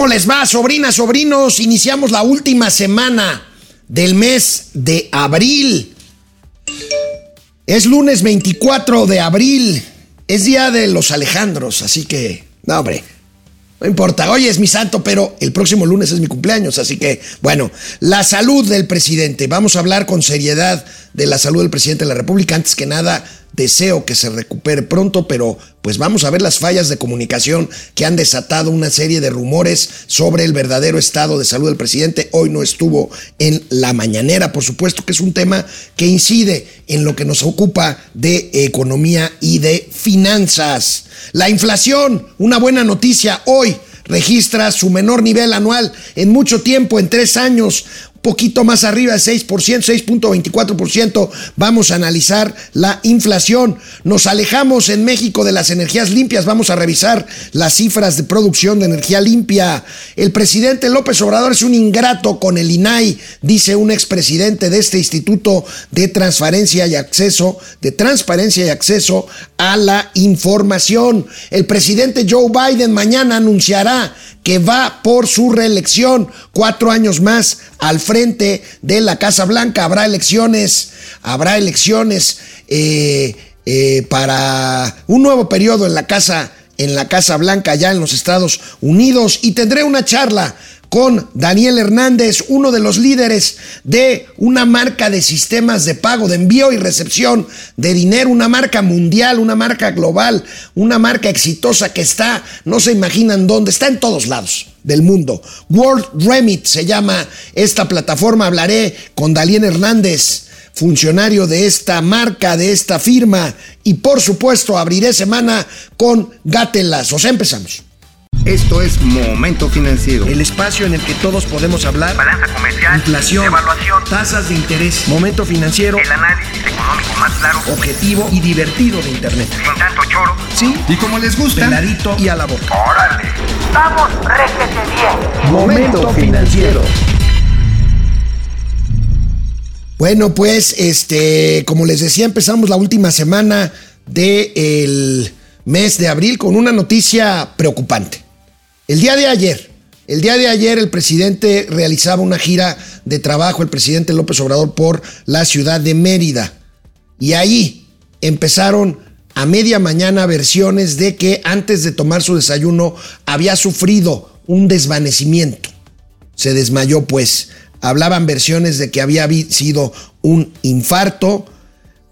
¿Cómo les va, sobrinas, sobrinos? Iniciamos la última semana del mes de abril. Es lunes 24 de abril. Es día de los Alejandros, así que, no, hombre, no importa. Hoy es mi santo, pero el próximo lunes es mi cumpleaños, así que, bueno, la salud del presidente. Vamos a hablar con seriedad de la salud del presidente de la República. Antes que nada, deseo que se recupere pronto, pero pues vamos a ver las fallas de comunicación que han desatado una serie de rumores sobre el verdadero estado de salud del presidente. Hoy no estuvo en la mañanera, por supuesto que es un tema que incide en lo que nos ocupa de economía y de finanzas. La inflación, una buena noticia hoy registra su menor nivel anual en mucho tiempo, en tres años poquito más arriba de 6%, 6.24%. Vamos a analizar la inflación. Nos alejamos en México de las energías limpias. Vamos a revisar las cifras de producción de energía limpia. El presidente López Obrador es un ingrato con el INAI, dice un expresidente de este Instituto de Transparencia y Acceso, de Transparencia y Acceso a la Información. El presidente Joe Biden mañana anunciará que va por su reelección cuatro años más al frente de la Casa Blanca. Habrá elecciones, habrá elecciones eh, eh, para un nuevo periodo en la Casa en la Casa Blanca allá en los Estados Unidos y tendré una charla con Daniel Hernández, uno de los líderes de una marca de sistemas de pago, de envío y recepción de dinero, una marca mundial, una marca global, una marca exitosa que está, no se imaginan dónde, está en todos lados del mundo. World Remit se llama esta plataforma. Hablaré con Daniel Hernández, funcionario de esta marca, de esta firma. Y por supuesto, abriré semana con Gatelas. O empezamos. Esto es Momento Financiero. El espacio en el que todos podemos hablar. Balanza comercial. Inflación. Evaluación. Tasas de interés. Momento Financiero. El análisis económico más claro. Objetivo y divertido de Internet. Sin tanto choro. Sí. Y como les gusta. Peladito y a la boca. ¡Órale! ¡Vamos, réjete bien! Momento Financiero. Bueno, pues, este, como les decía, empezamos la última semana del mes de abril con una noticia preocupante. El día de ayer, el día de ayer el presidente realizaba una gira de trabajo, el presidente López Obrador, por la ciudad de Mérida. Y ahí empezaron a media mañana versiones de que antes de tomar su desayuno había sufrido un desvanecimiento. Se desmayó pues. Hablaban versiones de que había sido un infarto.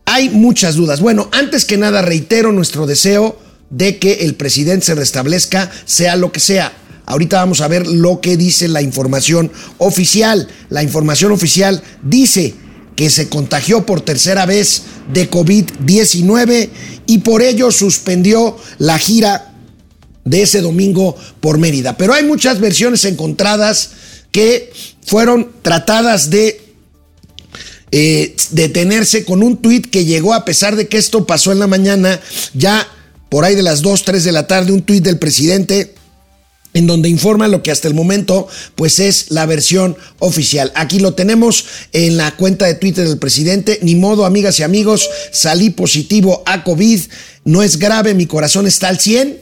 Hay muchas dudas. Bueno, antes que nada reitero nuestro deseo de que el presidente se restablezca, sea lo que sea. Ahorita vamos a ver lo que dice la información oficial. La información oficial dice que se contagió por tercera vez de COVID-19 y por ello suspendió la gira de ese domingo por Mérida. Pero hay muchas versiones encontradas que fueron tratadas de eh, detenerse con un tuit que llegó a pesar de que esto pasó en la mañana, ya por ahí de las 2, 3 de la tarde, un tuit del presidente en donde informa lo que hasta el momento pues es la versión oficial. Aquí lo tenemos en la cuenta de Twitter del presidente. Ni modo, amigas y amigos, salí positivo a COVID. No es grave, mi corazón está al 100.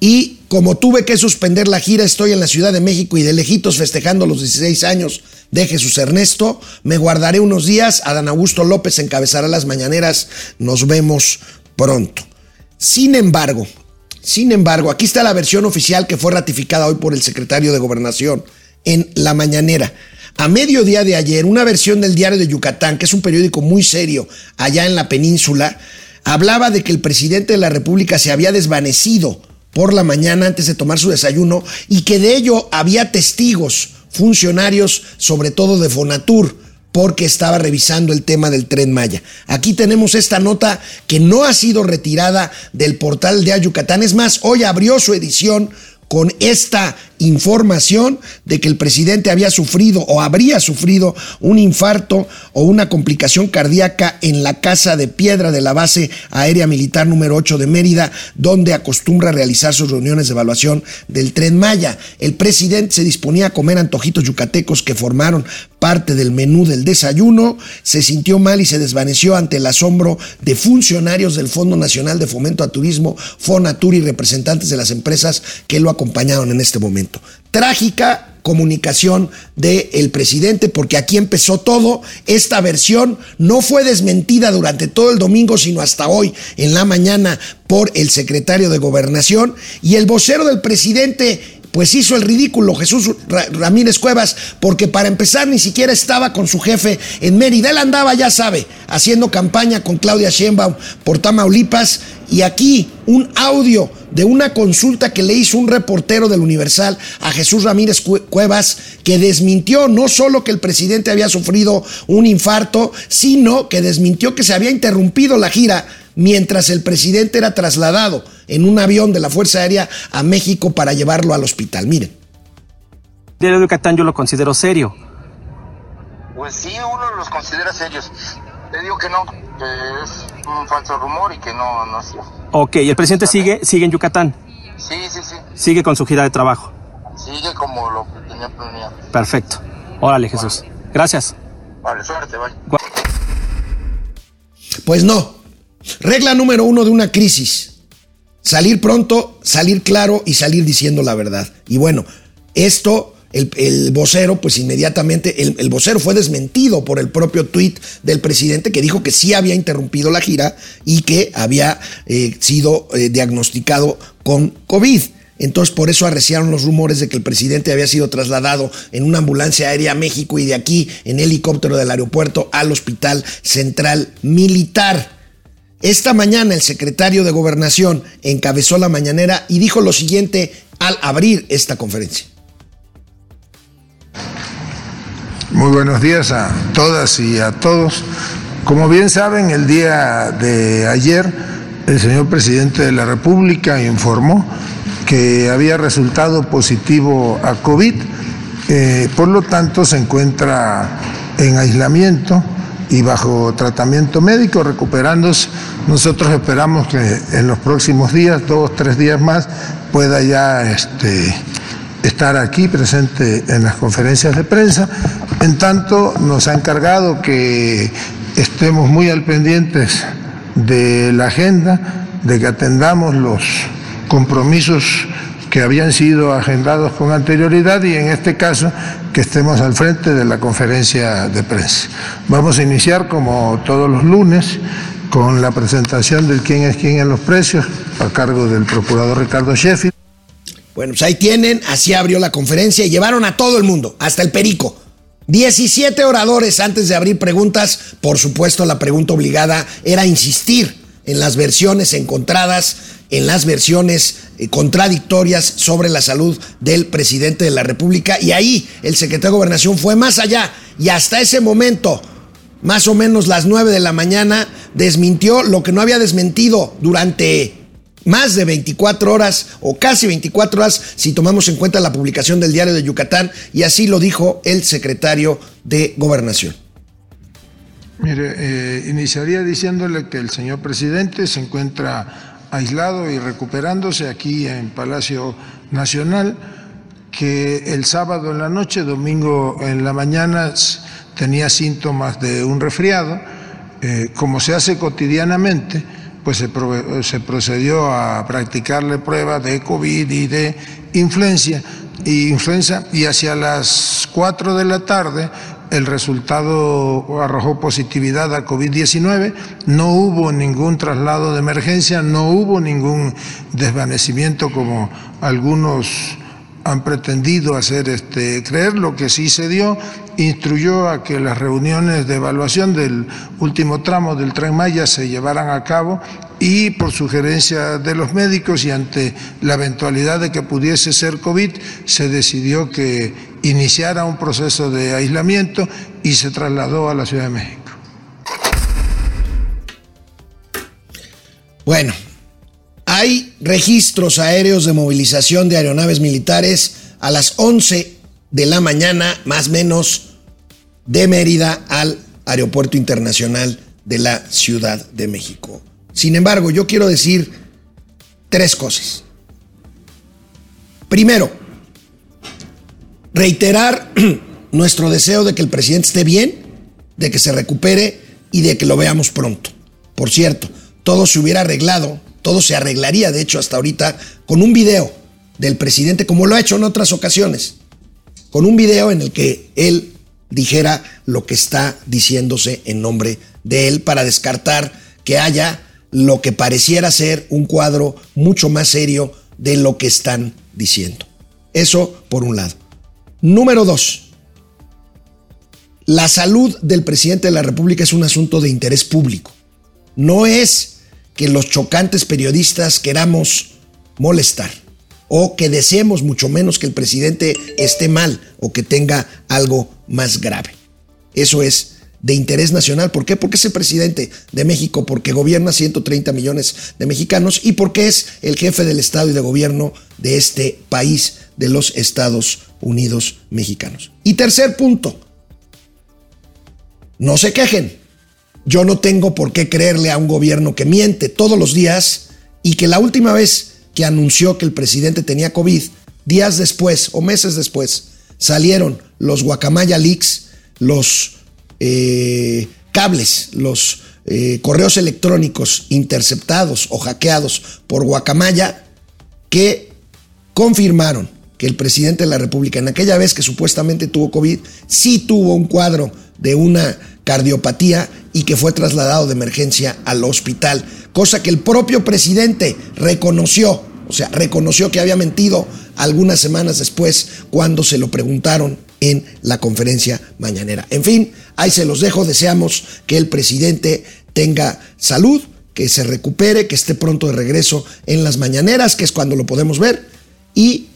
Y como tuve que suspender la gira, estoy en la Ciudad de México y de lejitos festejando los 16 años de Jesús Ernesto. Me guardaré unos días. Adán Augusto López encabezará las mañaneras. Nos vemos pronto. Sin embargo, sin embargo, aquí está la versión oficial que fue ratificada hoy por el secretario de Gobernación en la mañanera. A mediodía de ayer, una versión del Diario de Yucatán, que es un periódico muy serio allá en la península, hablaba de que el presidente de la República se había desvanecido por la mañana antes de tomar su desayuno y que de ello había testigos, funcionarios, sobre todo de Fonatur, porque estaba revisando el tema del tren Maya. Aquí tenemos esta nota que no ha sido retirada del portal de Yucatán. Es más, hoy abrió su edición con esta información de que el presidente había sufrido o habría sufrido un infarto o una complicación cardíaca en la casa de piedra de la base aérea militar número 8 de Mérida, donde acostumbra realizar sus reuniones de evaluación del tren Maya. El presidente se disponía a comer antojitos yucatecos que formaron parte del menú del desayuno, se sintió mal y se desvaneció ante el asombro de funcionarios del Fondo Nacional de Fomento a Turismo, Fonatur y representantes de las empresas que lo acompañaron en este momento. Trágica comunicación del presidente, porque aquí empezó todo. Esta versión no fue desmentida durante todo el domingo, sino hasta hoy en la mañana por el secretario de Gobernación y el vocero del presidente pues hizo el ridículo Jesús Ramírez Cuevas, porque para empezar ni siquiera estaba con su jefe en Mérida. Él andaba, ya sabe, haciendo campaña con Claudia Sheinbaum por Tamaulipas. Y aquí un audio de una consulta que le hizo un reportero del Universal a Jesús Ramírez Cuevas, que desmintió no solo que el presidente había sufrido un infarto, sino que desmintió que se había interrumpido la gira mientras el presidente era trasladado en un avión de la Fuerza Aérea a México para llevarlo al hospital. Miren. El diario de Yucatán yo lo considero serio. Pues sí, uno los considera serios. Te digo que no, que es un falso rumor y que no, no es cierto. Ok, ¿y el presidente sigue, sigue en Yucatán? Sí, sí, sí. Sigue con su gira de trabajo. Sigue como lo tenía planeado. Perfecto. Órale, Jesús. Gracias. Vale, suerte, bye. Pues no. Regla número uno de una crisis. Salir pronto, salir claro y salir diciendo la verdad. Y bueno, esto, el, vocero, pues inmediatamente, el, vocero fue desmentido por el propio tuit del presidente que dijo que sí había interrumpido la gira y que había eh, sido eh, diagnosticado con COVID. Entonces por eso arreciaron los rumores de que el presidente había sido trasladado en una ambulancia aérea a México y de aquí en helicóptero del aeropuerto al Hospital Central Militar. Esta mañana el secretario de Gobernación encabezó la mañanera y dijo lo siguiente al abrir esta conferencia. Muy buenos días a todas y a todos. Como bien saben, el día de ayer el señor presidente de la República informó que había resultado positivo a COVID, eh, por lo tanto se encuentra en aislamiento y bajo tratamiento médico, recuperándose. Nosotros esperamos que en los próximos días, dos, tres días más, pueda ya este, estar aquí presente en las conferencias de prensa. En tanto, nos ha encargado que estemos muy al pendientes de la agenda, de que atendamos los compromisos que habían sido agendados con anterioridad y en este caso que estemos al frente de la conferencia de prensa. Vamos a iniciar como todos los lunes con la presentación del quién es quién en los precios a cargo del procurador Ricardo Sheffield. Bueno, pues ahí tienen, así abrió la conferencia y llevaron a todo el mundo, hasta el perico. 17 oradores antes de abrir preguntas, por supuesto la pregunta obligada era insistir en las versiones encontradas en las versiones contradictorias sobre la salud del presidente de la República. Y ahí el secretario de Gobernación fue más allá y hasta ese momento, más o menos las 9 de la mañana, desmintió lo que no había desmentido durante más de 24 horas o casi 24 horas si tomamos en cuenta la publicación del diario de Yucatán y así lo dijo el secretario de Gobernación. Mire, eh, iniciaría diciéndole que el señor presidente se encuentra aislado y recuperándose aquí en Palacio Nacional, que el sábado en la noche, domingo en la mañana tenía síntomas de un resfriado. Eh, como se hace cotidianamente, pues se, procedió a practicarle pruebas de COVID y de influencia, y influenza y hacia las 4 de la tarde el resultado arrojó positividad a COVID-19, no hubo ningún traslado de emergencia, no hubo ningún desvanecimiento como algunos han pretendido hacer este, creer, lo que sí se dio, instruyó a que las reuniones de evaluación del último tramo del tren Maya se llevaran a cabo y por sugerencia de los médicos y ante la eventualidad de que pudiese ser COVID, se decidió que iniciara un proceso de aislamiento y se trasladó a la Ciudad de México. Bueno, hay registros aéreos de movilización de aeronaves militares a las 11 de la mañana, más menos, de Mérida al Aeropuerto Internacional de la Ciudad de México. Sin embargo, yo quiero decir tres cosas. Primero, reiterar nuestro deseo de que el presidente esté bien, de que se recupere y de que lo veamos pronto. Por cierto, todo se hubiera arreglado, todo se arreglaría, de hecho, hasta ahorita, con un video del presidente, como lo ha hecho en otras ocasiones, con un video en el que él dijera lo que está diciéndose en nombre de él para descartar que haya lo que pareciera ser un cuadro mucho más serio de lo que están diciendo. Eso por un lado. Número dos, la salud del presidente de la República es un asunto de interés público. No es que los chocantes periodistas queramos molestar o que deseemos mucho menos que el presidente esté mal o que tenga algo más grave. Eso es de interés nacional. ¿Por qué? Porque es el presidente de México, porque gobierna 130 millones de mexicanos y porque es el jefe del Estado y de gobierno de este país, de los Estados Unidos mexicanos. Y tercer punto, no se quejen. Yo no tengo por qué creerle a un gobierno que miente todos los días y que la última vez que anunció que el presidente tenía COVID, días después o meses después, salieron los guacamaya leaks, los eh, cables, los eh, correos electrónicos interceptados o hackeados por Guacamaya que confirmaron que el presidente de la República, en aquella vez que supuestamente tuvo COVID, sí tuvo un cuadro de una cardiopatía y que fue trasladado de emergencia al hospital, cosa que el propio presidente reconoció, o sea, reconoció que había mentido algunas semanas después cuando se lo preguntaron en la conferencia mañanera. En fin, ahí se los dejo, deseamos que el presidente tenga salud, que se recupere, que esté pronto de regreso en las mañaneras, que es cuando lo podemos ver, y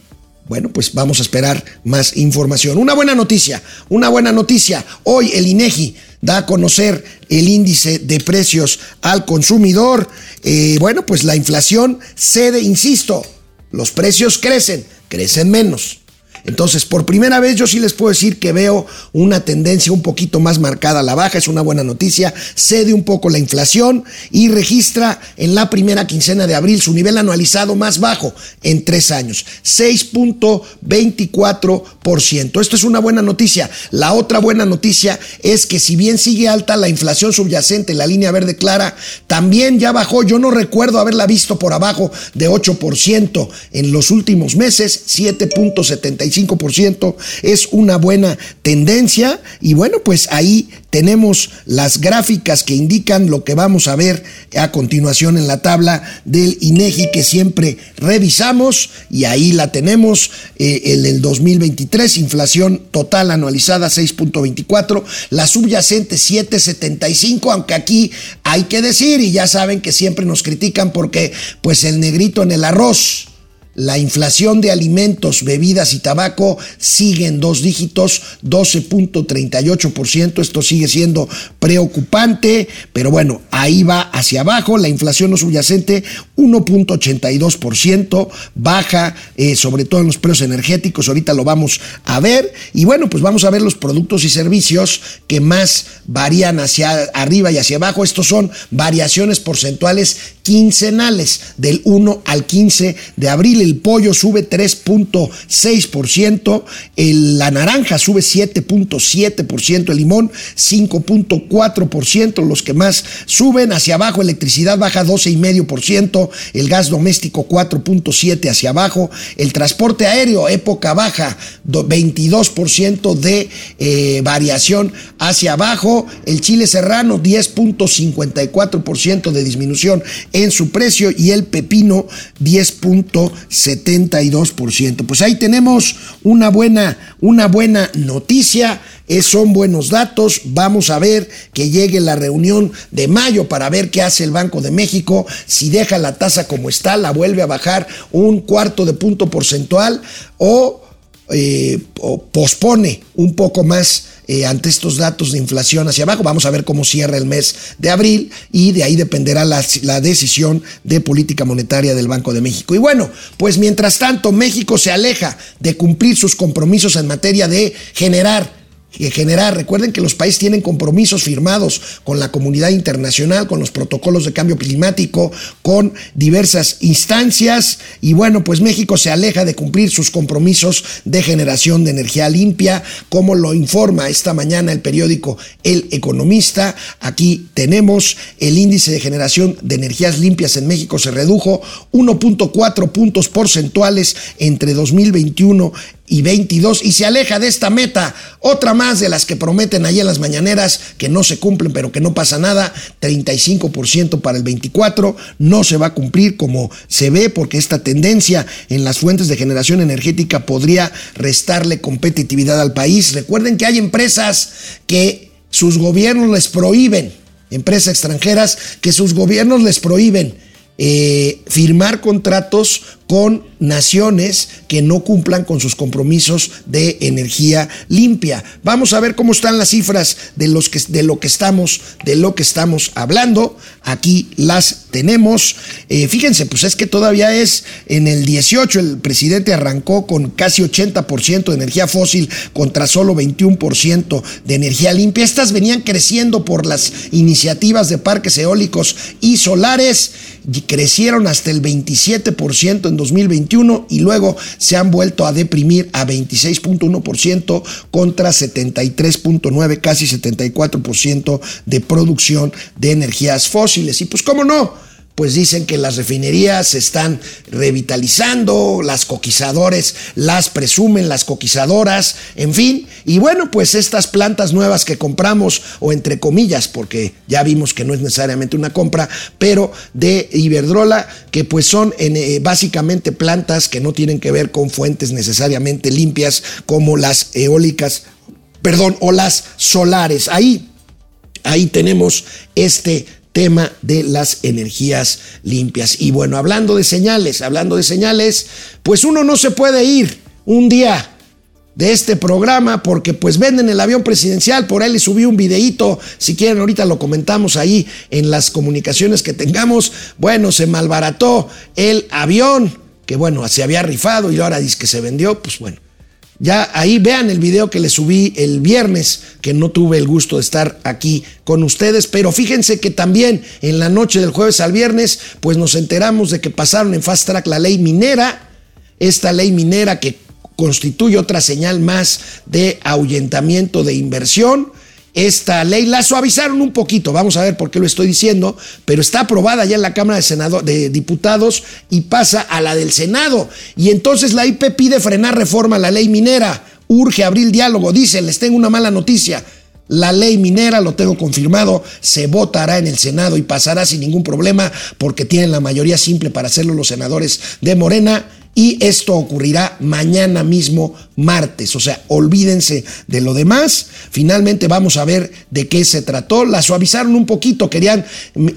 bueno, pues vamos a esperar más información. Una buena noticia, una buena noticia. Hoy el INEGI da a conocer el índice de precios al consumidor. Eh, bueno, pues la inflación cede, insisto, los precios crecen, crecen menos. Entonces, por primera vez yo sí les puedo decir que veo una tendencia un poquito más marcada a la baja, es una buena noticia, cede un poco la inflación y registra en la primera quincena de abril su nivel anualizado más bajo en tres años, 6.24%. Esto es una buena noticia. La otra buena noticia es que si bien sigue alta la inflación subyacente, la línea verde clara, también ya bajó, yo no recuerdo haberla visto por abajo de 8% en los últimos meses, 7.75 es una buena tendencia. Y bueno, pues ahí tenemos las gráficas que indican lo que vamos a ver a continuación en la tabla del INEGI que siempre revisamos. Y ahí la tenemos eh, en el 2023, inflación total anualizada 6.24, la subyacente 7.75, aunque aquí hay que decir y ya saben que siempre nos critican porque pues el negrito en el arroz la inflación de alimentos, bebidas y tabaco sigue en dos dígitos, 12.38%. Esto sigue siendo preocupante, pero bueno, ahí va hacia abajo. La inflación no subyacente, 1.82%, baja eh, sobre todo en los precios energéticos. Ahorita lo vamos a ver. Y bueno, pues vamos a ver los productos y servicios que más varían hacia arriba y hacia abajo. Estos son variaciones porcentuales quincenales del 1 al 15 de abril el pollo sube 3.6%, la naranja sube 7.7%, el limón 5.4%, los que más suben hacia abajo, electricidad baja 12.5%, el gas doméstico 4.7% hacia abajo, el transporte aéreo época baja 22% de eh, variación hacia abajo, el chile serrano 10.54% de disminución en su precio y el pepino 10.72%. Pues ahí tenemos una buena, una buena noticia. Eh, son buenos datos. Vamos a ver que llegue la reunión de mayo para ver qué hace el Banco de México. Si deja la tasa como está, la vuelve a bajar un cuarto de punto porcentual o eh, pospone un poco más eh, ante estos datos de inflación hacia abajo. Vamos a ver cómo cierra el mes de abril y de ahí dependerá la, la, decisión de política monetaria del Banco de México. Y bueno, pues mientras tanto México se aleja de cumplir sus compromisos en materia de generar generar. Recuerden que los países tienen compromisos firmados con la comunidad internacional, con los protocolos de cambio climático, con diversas instancias y bueno, pues México se aleja de cumplir sus compromisos de generación de energía limpia, como lo informa esta mañana el periódico El Economista. Aquí tenemos el índice de generación de energías limpias en México se redujo 1.4 puntos porcentuales entre 2021 y 22 y se aleja de esta meta, otra más de las que prometen ahí en las mañaneras que no se cumplen pero que no pasa nada, 35% para el 24, no se va a cumplir como se ve porque esta tendencia en las fuentes de generación energética podría restarle competitividad al país. Recuerden que hay empresas que sus gobiernos les prohíben, empresas extranjeras que sus gobiernos les prohíben eh, firmar contratos con naciones que no cumplan con sus compromisos de energía limpia. Vamos a ver cómo están las cifras de, los que, de lo que estamos de lo que estamos hablando. Aquí las tenemos. Eh, fíjense, pues es que todavía es en el 18 el presidente arrancó con casi 80% de energía fósil contra solo 21% de energía limpia. Estas venían creciendo por las iniciativas de parques eólicos y solares y crecieron hasta el 27% en 2021 y luego se han vuelto a deprimir a 26.1% contra 73.9, casi 74% de producción de energías fósiles. Y pues cómo no, pues dicen que las refinerías se están revitalizando, las coquizadores las presumen, las coquizadoras, en fin. Y bueno, pues estas plantas nuevas que compramos, o entre comillas, porque ya vimos que no es necesariamente una compra, pero de Iberdrola, que pues son eh, básicamente plantas que no tienen que ver con fuentes necesariamente limpias como las eólicas, perdón, o las solares. Ahí, ahí tenemos este tema de las energías limpias. Y bueno, hablando de señales, hablando de señales, pues uno no se puede ir un día de este programa porque pues venden el avión presidencial, por ahí le subí un videíto, si quieren ahorita lo comentamos ahí en las comunicaciones que tengamos, bueno, se malbarató el avión, que bueno, se había rifado y ahora dice que se vendió, pues bueno, ya ahí vean el video que le subí el viernes, que no tuve el gusto de estar aquí con ustedes, pero fíjense que también en la noche del jueves al viernes, pues nos enteramos de que pasaron en fast track la ley minera, esta ley minera que constituye otra señal más de ahuyentamiento de inversión esta ley. La suavizaron un poquito, vamos a ver por qué lo estoy diciendo, pero está aprobada ya en la Cámara de, Senado, de Diputados y pasa a la del Senado. Y entonces la IP pide frenar reforma a la ley minera, urge abrir diálogo, dice, les tengo una mala noticia. La ley minera, lo tengo confirmado, se votará en el Senado y pasará sin ningún problema porque tienen la mayoría simple para hacerlo los senadores de Morena y esto ocurrirá mañana mismo martes. O sea, olvídense de lo demás. Finalmente vamos a ver de qué se trató. La suavizaron un poquito, querían,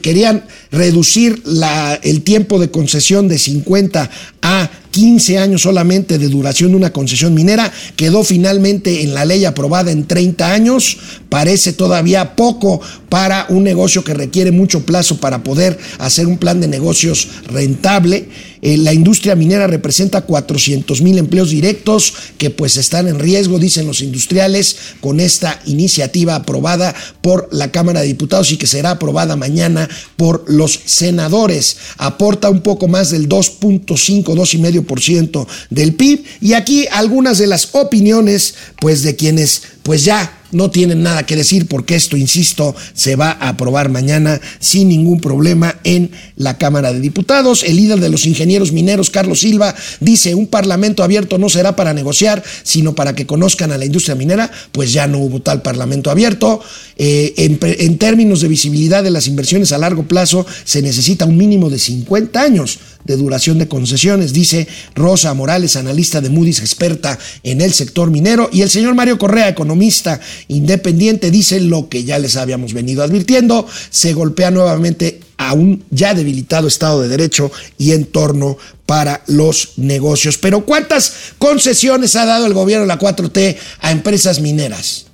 querían reducir la, el tiempo de concesión de 50 a 15 años solamente de duración de una concesión minera, quedó finalmente en la ley aprobada en 30 años, parece todavía poco para un negocio que requiere mucho plazo para poder hacer un plan de negocios rentable. Eh, la industria minera representa 400 mil empleos directos que pues están en riesgo, dicen los industriales, con esta iniciativa aprobada por la Cámara de Diputados y que será aprobada mañana por los senadores. Aporta un poco más del 2.5, 2,5% del PIB y aquí algunas de las opiniones pues de quienes pues ya no tienen nada que decir porque esto, insisto, se va a aprobar mañana sin ningún problema en la Cámara de Diputados. El líder de los ingenieros mineros, Carlos Silva, dice, un parlamento abierto no será para negociar, sino para que conozcan a la industria minera, pues ya no hubo tal parlamento abierto. Eh, en, en términos de visibilidad de las inversiones a largo plazo, se necesita un mínimo de 50 años de duración de concesiones, dice Rosa Morales, analista de Moody's, experta en el sector minero, y el señor Mario Correa, economista independiente, dice lo que ya les habíamos venido advirtiendo, se golpea nuevamente a un ya debilitado Estado de Derecho y entorno para los negocios. Pero ¿cuántas concesiones ha dado el gobierno de la 4T a empresas mineras?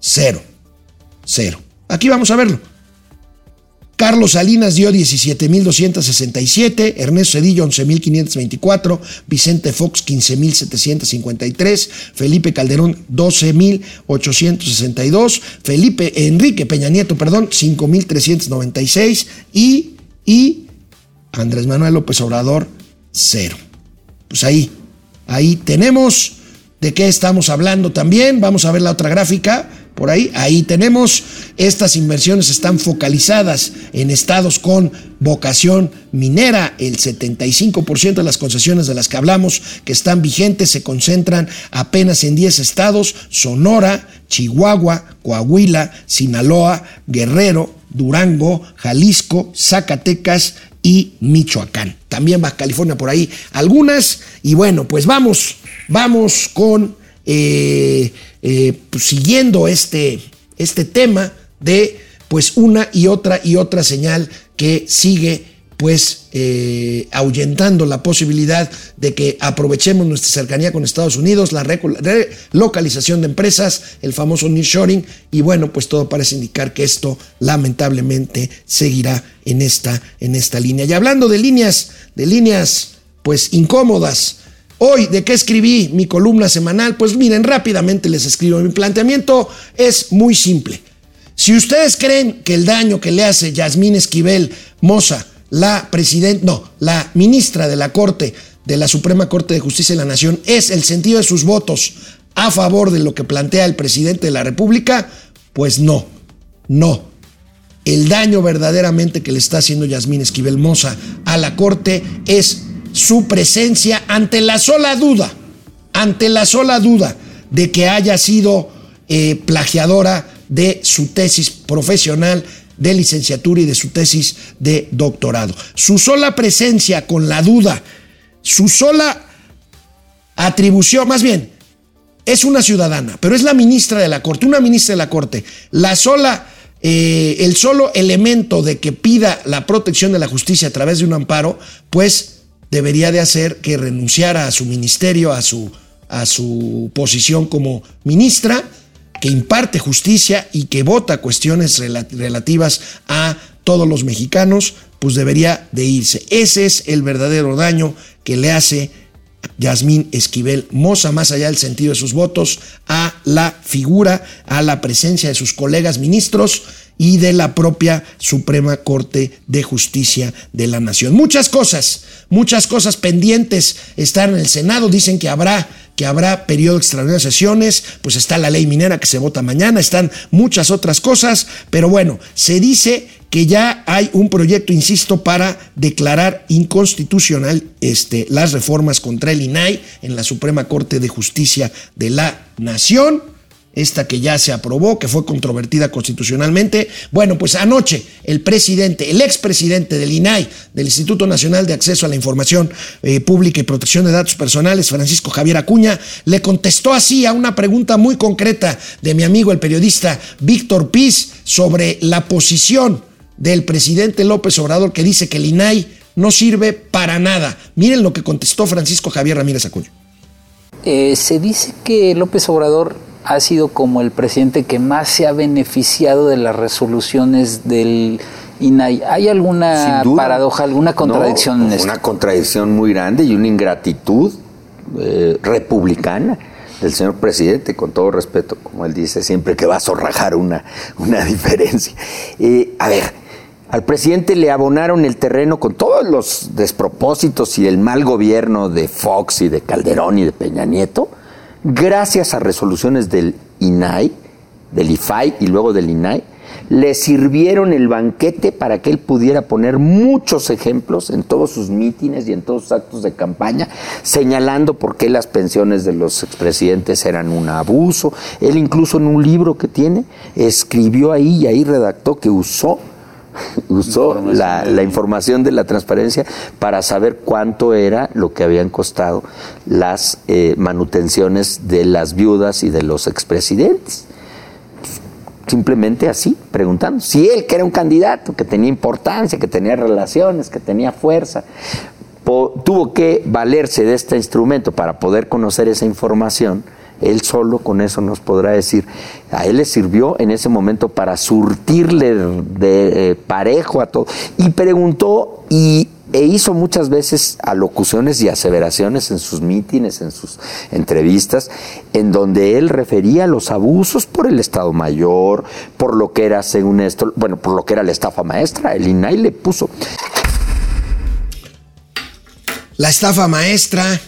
Cero. Cero. Aquí vamos a verlo. Carlos Salinas dio 17.267, Ernesto Cedillo 11.524, Vicente Fox 15.753, Felipe Calderón 12.862, Felipe Enrique Peña Nieto, perdón, 5.396 y, y Andrés Manuel López Obrador cero. Pues ahí, ahí tenemos de qué estamos hablando también. Vamos a ver la otra gráfica por ahí. Ahí tenemos, estas inversiones están focalizadas en estados con vocación minera. El 75% de las concesiones de las que hablamos que están vigentes se concentran apenas en 10 estados, Sonora, Chihuahua, Coahuila, Sinaloa, Guerrero, Durango, Jalisco, Zacatecas y Michoacán. También va California por ahí algunas. Y bueno, pues vamos, vamos con... Eh, eh, pues, siguiendo este, este tema de pues una y otra y otra señal que sigue pues eh, ahuyentando la posibilidad de que aprovechemos nuestra cercanía con Estados Unidos, la relocalización de empresas, el famoso nearshoring y bueno, pues todo parece indicar que esto lamentablemente seguirá en esta, en esta línea. Y hablando de líneas, de líneas pues incómodas, Hoy, ¿de qué escribí mi columna semanal? Pues miren, rápidamente les escribo. Mi planteamiento es muy simple. Si ustedes creen que el daño que le hace Yasmín Esquivel Moza, la presidenta, no, la ministra de la Corte, de la Suprema Corte de Justicia de la Nación, es el sentido de sus votos a favor de lo que plantea el presidente de la República, pues no, no. El daño verdaderamente que le está haciendo Yasmín Esquivel Moza a la Corte es su presencia ante la sola duda, ante la sola duda de que haya sido eh, plagiadora de su tesis profesional de licenciatura y de su tesis de doctorado. Su sola presencia con la duda, su sola atribución, más bien, es una ciudadana, pero es la ministra de la Corte, una ministra de la Corte. La sola, eh, el solo elemento de que pida la protección de la justicia a través de un amparo, pues debería de hacer que renunciara a su ministerio, a su, a su posición como ministra, que imparte justicia y que vota cuestiones relativas a todos los mexicanos, pues debería de irse. Ese es el verdadero daño que le hace Yasmín Esquivel Moza, más allá del sentido de sus votos, a la figura, a la presencia de sus colegas ministros y de la propia Suprema Corte de Justicia de la Nación. Muchas cosas, muchas cosas pendientes están en el Senado, dicen que habrá que habrá periodo extraordinario de sesiones, pues está la ley minera que se vota mañana, están muchas otras cosas, pero bueno, se dice que ya hay un proyecto, insisto, para declarar inconstitucional este, las reformas contra el INAI en la Suprema Corte de Justicia de la Nación esta que ya se aprobó, que fue controvertida constitucionalmente. Bueno, pues anoche el presidente, el expresidente del INAI, del Instituto Nacional de Acceso a la Información eh, Pública y Protección de Datos Personales, Francisco Javier Acuña, le contestó así a una pregunta muy concreta de mi amigo el periodista Víctor Piz sobre la posición del presidente López Obrador que dice que el INAI no sirve para nada. Miren lo que contestó Francisco Javier Ramírez Acuña. Eh, se dice que López Obrador ha sido como el presidente que más se ha beneficiado de las resoluciones del INAI. ¿Hay alguna paradoja, alguna contradicción en esto? Una contradicción muy grande y una ingratitud eh, republicana del señor presidente, con todo respeto, como él dice siempre que va a zorrajar una, una diferencia. Eh, a ver, al presidente le abonaron el terreno con todos los despropósitos y el mal gobierno de Fox y de Calderón y de Peña Nieto gracias a resoluciones del INAI, del IFAI y luego del INAI, le sirvieron el banquete para que él pudiera poner muchos ejemplos en todos sus mítines y en todos sus actos de campaña, señalando por qué las pensiones de los expresidentes eran un abuso. Él incluso en un libro que tiene escribió ahí y ahí redactó que usó usó la, información de la transparencia para saber cuánto era lo que habían costado las eh, manutenciones de las viudas y de los expresidentes. simplemente así, preguntando. Si él, que era un candidato, que tenía importancia, que tenía relaciones, que tenía fuerza, tuvo que valerse de este instrumento para poder conocer esa información, él solo con eso nos podrá decir, a él le sirvió en ese momento para surtirle de, eh, parejo a todo. Y preguntó y e hizo muchas veces alocuciones y aseveraciones en sus mítines, en sus entrevistas, en donde él refería los abusos por el Estado Mayor, por lo que era, según esto, bueno, por lo que era la estafa maestra. El INAI le puso. La estafa maestra,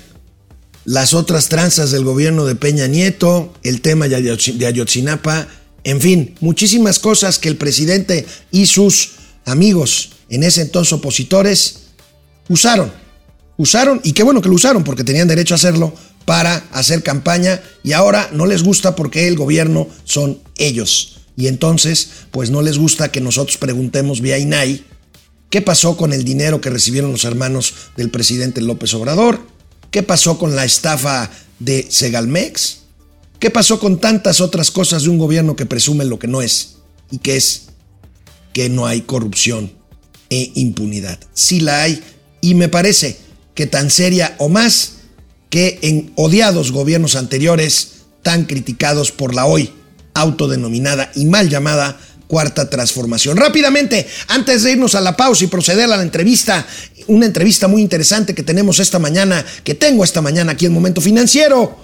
las otras tranzas del gobierno de Peña Nieto, el tema de Ayotzinapa, en fin, muchísimas cosas que el presidente y sus amigos, en ese entonces opositores, usaron. Usaron, y qué bueno que lo usaron, porque tenían derecho a hacerlo para hacer campaña, y ahora no les gusta porque el gobierno son ellos. Y entonces, pues no les gusta que nosotros preguntemos vía INAI qué pasó con el dinero que recibieron los hermanos del presidente López Obrador, qué pasó con la estafa de Segalmex, qué pasó con tantas otras cosas de un gobierno que presume lo que no es, y que es que no hay corrupción e impunidad. Sí la hay, y me parece que tan seria o más que en odiados gobiernos anteriores tan criticados por la hoy autodenominada y mal llamada cuarta transformación. Rápidamente, antes de irnos a la pausa y proceder a la entrevista, una entrevista muy interesante que tenemos esta mañana, que tengo esta mañana aquí en Momento Financiero.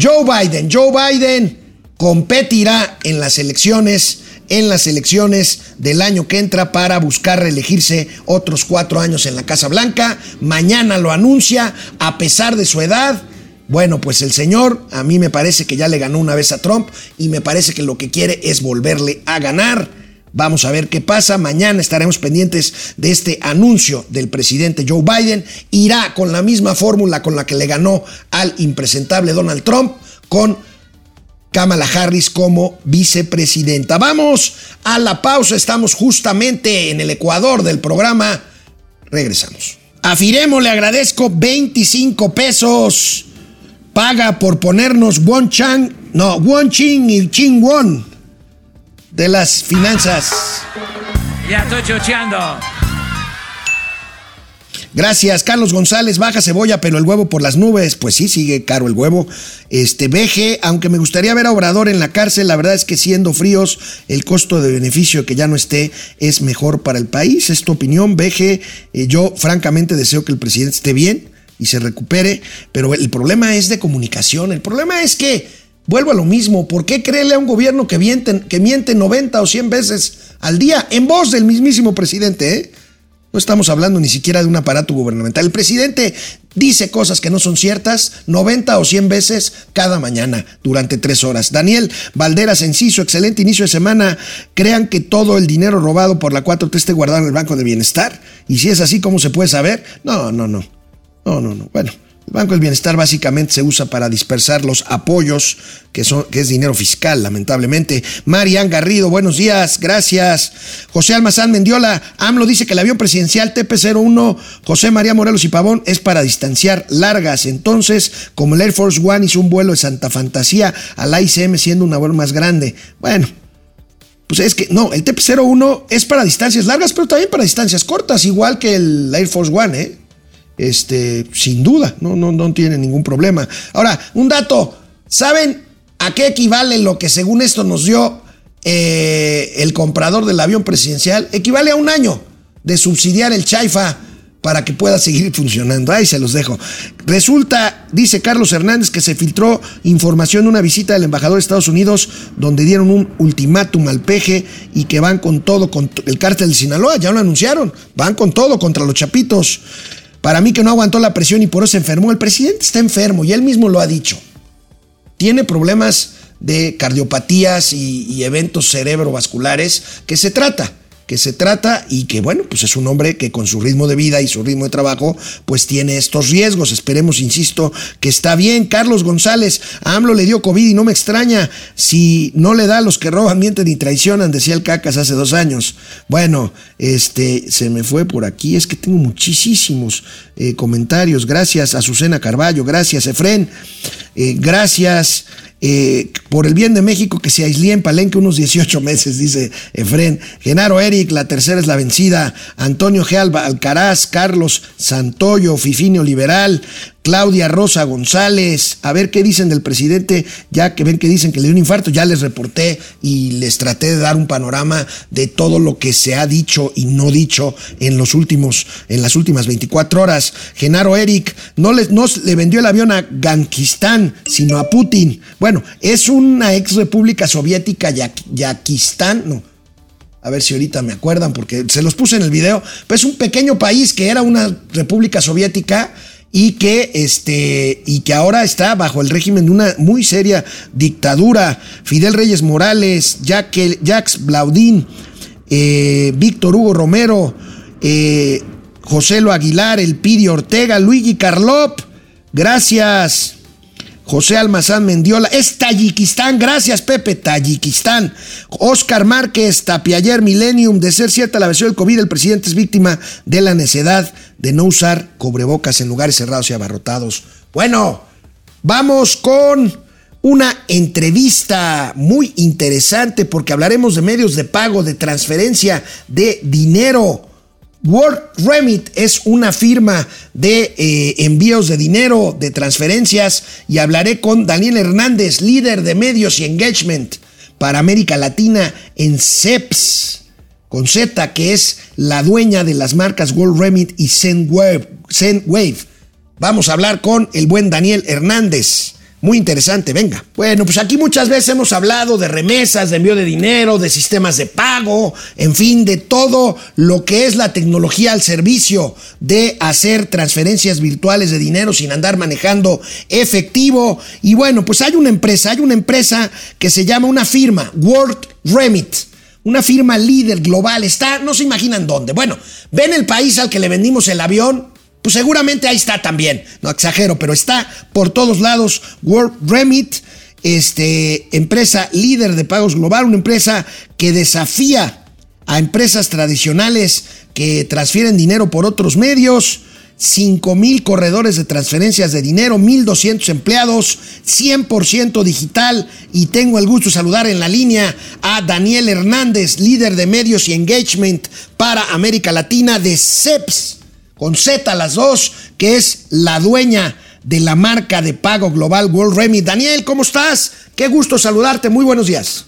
Joe Biden, Joe Biden competirá en las elecciones en las elecciones del año que entra para buscar reelegirse otros cuatro años en la Casa Blanca. Mañana lo anuncia, a pesar de su edad. Bueno, pues el señor a mí me parece que ya le ganó una vez a Trump y me parece que lo que quiere es volverle a ganar. Vamos a ver qué pasa. Mañana estaremos pendientes de este anuncio del presidente Joe Biden. Irá con la misma fórmula con la que le ganó al impresentable Donald Trump, con Kamala Harris como vicepresidenta. Vamos a la pausa, estamos justamente en el Ecuador del programa. Regresamos. A Firemo le agradezco 25 pesos. Paga por ponernos Won Chang, no, Won Ching y Ching Won de las finanzas. Ya estoy chocheando. Gracias, Carlos González. Baja cebolla, pero el huevo por las nubes. Pues sí, sigue caro el huevo. Este, veje, aunque me gustaría ver a Obrador en la cárcel, la verdad es que siendo fríos, el costo de beneficio que ya no esté es mejor para el país. Es tu opinión, veje. Eh, yo, francamente, deseo que el presidente esté bien y se recupere, pero el problema es de comunicación. El problema es que, vuelvo a lo mismo, ¿por qué creerle a un gobierno que miente, que miente 90 o 100 veces al día en voz del mismísimo presidente? ¿eh? No estamos hablando ni siquiera de un aparato gubernamental. El presidente dice cosas que no son ciertas 90 o 100 veces cada mañana durante tres horas. Daniel Valderas Enciso, excelente inicio de semana. Crean que todo el dinero robado por la 4T esté guardado en el Banco de Bienestar. Y si es así, ¿cómo se puede saber? No, no, no. No, no, no. Bueno. El Banco del Bienestar básicamente se usa para dispersar los apoyos, que, son, que es dinero fiscal, lamentablemente. Marian Garrido, buenos días, gracias. José Almazán Mendiola, AMLO dice que el avión presidencial TP-01 José María Morelos y Pavón es para distanciar largas. Entonces, como el Air Force One hizo un vuelo de Santa Fantasía al ICM siendo un avión más grande. Bueno, pues es que no, el TP-01 es para distancias largas, pero también para distancias cortas, igual que el Air Force One, ¿eh? Este, sin duda, no, no, no tiene ningún problema. Ahora, un dato, ¿saben a qué equivale lo que según esto nos dio eh, el comprador del avión presidencial? Equivale a un año de subsidiar el Chaifa para que pueda seguir funcionando. Ahí se los dejo. Resulta, dice Carlos Hernández, que se filtró información de una visita del embajador de Estados Unidos donde dieron un ultimátum al peje y que van con todo, con el cártel de Sinaloa, ya lo anunciaron, van con todo contra los chapitos. Para mí que no aguantó la presión y por eso se enfermó. El presidente está enfermo y él mismo lo ha dicho. Tiene problemas de cardiopatías y, y eventos cerebrovasculares que se trata que se trata y que bueno, pues es un hombre que con su ritmo de vida y su ritmo de trabajo pues tiene estos riesgos. Esperemos, insisto, que está bien. Carlos González, a AMLO le dio COVID y no me extraña si no le da a los que roban, mienten y traicionan, decía el Cacas hace dos años. Bueno, este, se me fue por aquí, es que tengo muchísimos eh, comentarios. Gracias a Azucena Carballo, gracias Efren, eh, gracias eh, por el bien de México que se aislé en Palenque unos 18 meses, dice Efren. Genaro Eric, la tercera es la vencida. Antonio G. Alcaraz, Carlos Santoyo, Fifinio Liberal, Claudia Rosa González, a ver qué dicen del presidente, ya que ven que dicen que le dio un infarto, ya les reporté y les traté de dar un panorama de todo lo que se ha dicho y no dicho en los últimos, en las últimas 24 horas. Genaro Eric no, les, no le vendió el avión a Gankistán, sino a Putin. Bueno, es una ex república soviética, Yakistán, no, a ver si ahorita me acuerdan, porque se los puse en el video. Pues un pequeño país que era una república soviética y que, este, y que ahora está bajo el régimen de una muy seria dictadura. Fidel Reyes Morales, Jacques Blaudín, eh, Víctor Hugo Romero, eh, José Lo Aguilar, Elpidio Ortega, Luigi Carlop. Gracias. José Almazán Mendiola, es Tayikistán, gracias Pepe, Tayikistán. Oscar Márquez, Tapiayer Millennium, de ser cierta la versión del COVID, el presidente es víctima de la necedad de no usar cubrebocas en lugares cerrados y abarrotados. Bueno, vamos con una entrevista muy interesante porque hablaremos de medios de pago, de transferencia de dinero World Remit es una firma de eh, envíos de dinero, de transferencias, y hablaré con Daniel Hernández, líder de medios y engagement para América Latina en CEPS, con Z, que es la dueña de las marcas World Remit y Sendwave. Vamos a hablar con el buen Daniel Hernández. Muy interesante, venga. Bueno, pues aquí muchas veces hemos hablado de remesas, de envío de dinero, de sistemas de pago, en fin, de todo lo que es la tecnología al servicio de hacer transferencias virtuales de dinero sin andar manejando efectivo. Y bueno, pues hay una empresa, hay una empresa que se llama una firma, World Remit. Una firma líder global, está, no se imaginan dónde. Bueno, ven el país al que le vendimos el avión, pues seguramente ahí está también, no exagero, pero está por todos lados World Remit, este, empresa líder de pagos global, una empresa que desafía a empresas tradicionales que transfieren dinero por otros medios. 5 mil corredores de transferencias de dinero, 1.200 empleados, 100% digital. Y tengo el gusto de saludar en la línea a Daniel Hernández, líder de medios y engagement para América Latina de CEPS con Z las dos, que es la dueña de la marca de pago global World Remit. Daniel, ¿cómo estás? Qué gusto saludarte, muy buenos días.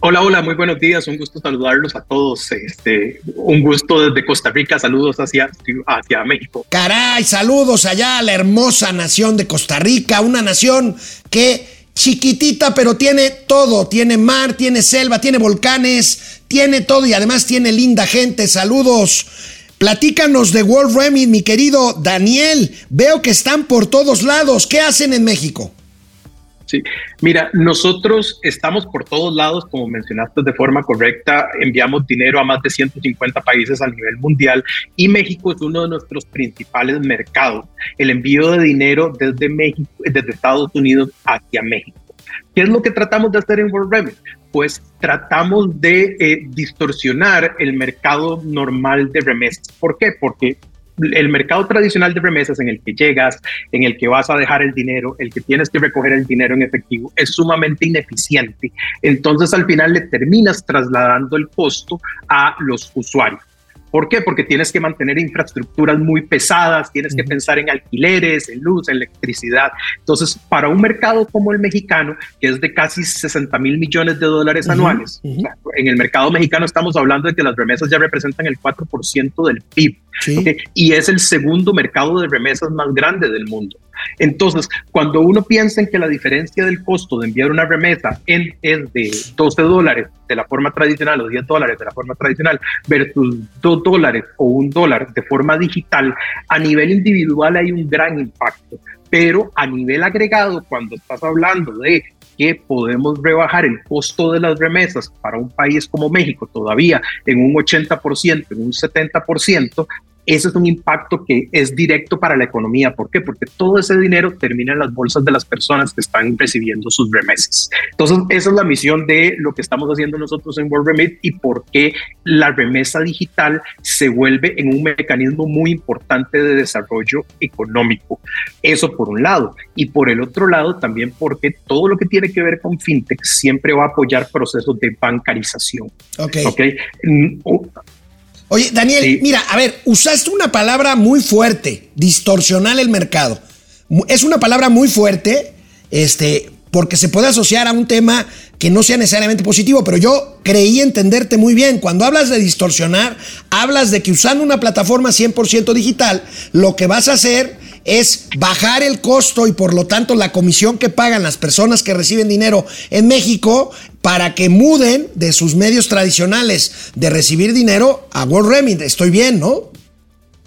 Hola, hola, muy buenos días, un gusto saludarlos a todos. Este, un gusto desde Costa Rica, saludos hacia, hacia México. Caray, saludos allá a la hermosa nación de Costa Rica, una nación que chiquitita, pero tiene todo. Tiene mar, tiene selva, tiene volcanes, tiene todo y además tiene linda gente. Saludos. Platícanos de World Remit, mi querido Daniel. Veo que están por todos lados. ¿Qué hacen en México? Sí, mira, nosotros estamos por todos lados, como mencionaste de forma correcta, enviamos dinero a más de 150 países a nivel mundial y México es uno de nuestros principales mercados. El envío de dinero desde México, desde Estados Unidos hacia México. ¿Qué es lo que tratamos de hacer en World Remit? Pues tratamos de eh, distorsionar el mercado normal de remesas. ¿Por qué? Porque el mercado tradicional de remesas en el que llegas, en el que vas a dejar el dinero, el que tienes que recoger el dinero en efectivo, es sumamente ineficiente. Entonces al final le terminas trasladando el costo a los usuarios. ¿Por qué? Porque tienes que mantener infraestructuras muy pesadas, tienes que pensar en alquileres, en luz, en electricidad. Entonces, para un mercado como el mexicano, que es de casi 60 mil millones de dólares anuales, en el mercado mexicano estamos hablando de que las remesas ya representan el 4% del PIB. Y es el segundo mercado de remesas más grande del mundo. Entonces, cuando uno piensa en que la diferencia del costo de enviar una remesa en, es de 12 dólares de la forma tradicional o 10 dólares de la forma tradicional versus 2 dólares o 1 dólar de forma digital, a nivel individual hay un gran impacto. Pero a nivel agregado, cuando estás hablando de que podemos rebajar el costo de las remesas para un país como México todavía en un 80%, en un 70%, Eso es un impacto que es directo para la economía. ¿Por qué? Porque todo ese dinero termina en las bolsas de las personas que están recibiendo sus remesas. Entonces, esa es la misión de lo que estamos haciendo nosotros en World Remit y por qué la remesa digital se vuelve en un mecanismo muy importante de desarrollo económico. Eso por un lado. Y por el otro lado, también porque todo lo que tiene que ver con fintech siempre va a apoyar procesos de bancarización. Ok. okay? Oye, Daniel, mira, a ver, usaste una palabra muy fuerte, distorsionar el mercado. Es una palabra muy fuerte, este, porque se puede asociar a un tema que no sea necesariamente positivo, pero yo creí entenderte muy bien. Cuando hablas de distorsionar, hablas de que usando una plataforma 100% digital, lo que vas a hacer es bajar el costo y por lo tanto la comisión que pagan las personas que reciben dinero en México para que muden de sus medios tradicionales de recibir dinero a World Remit. Estoy bien, ¿no?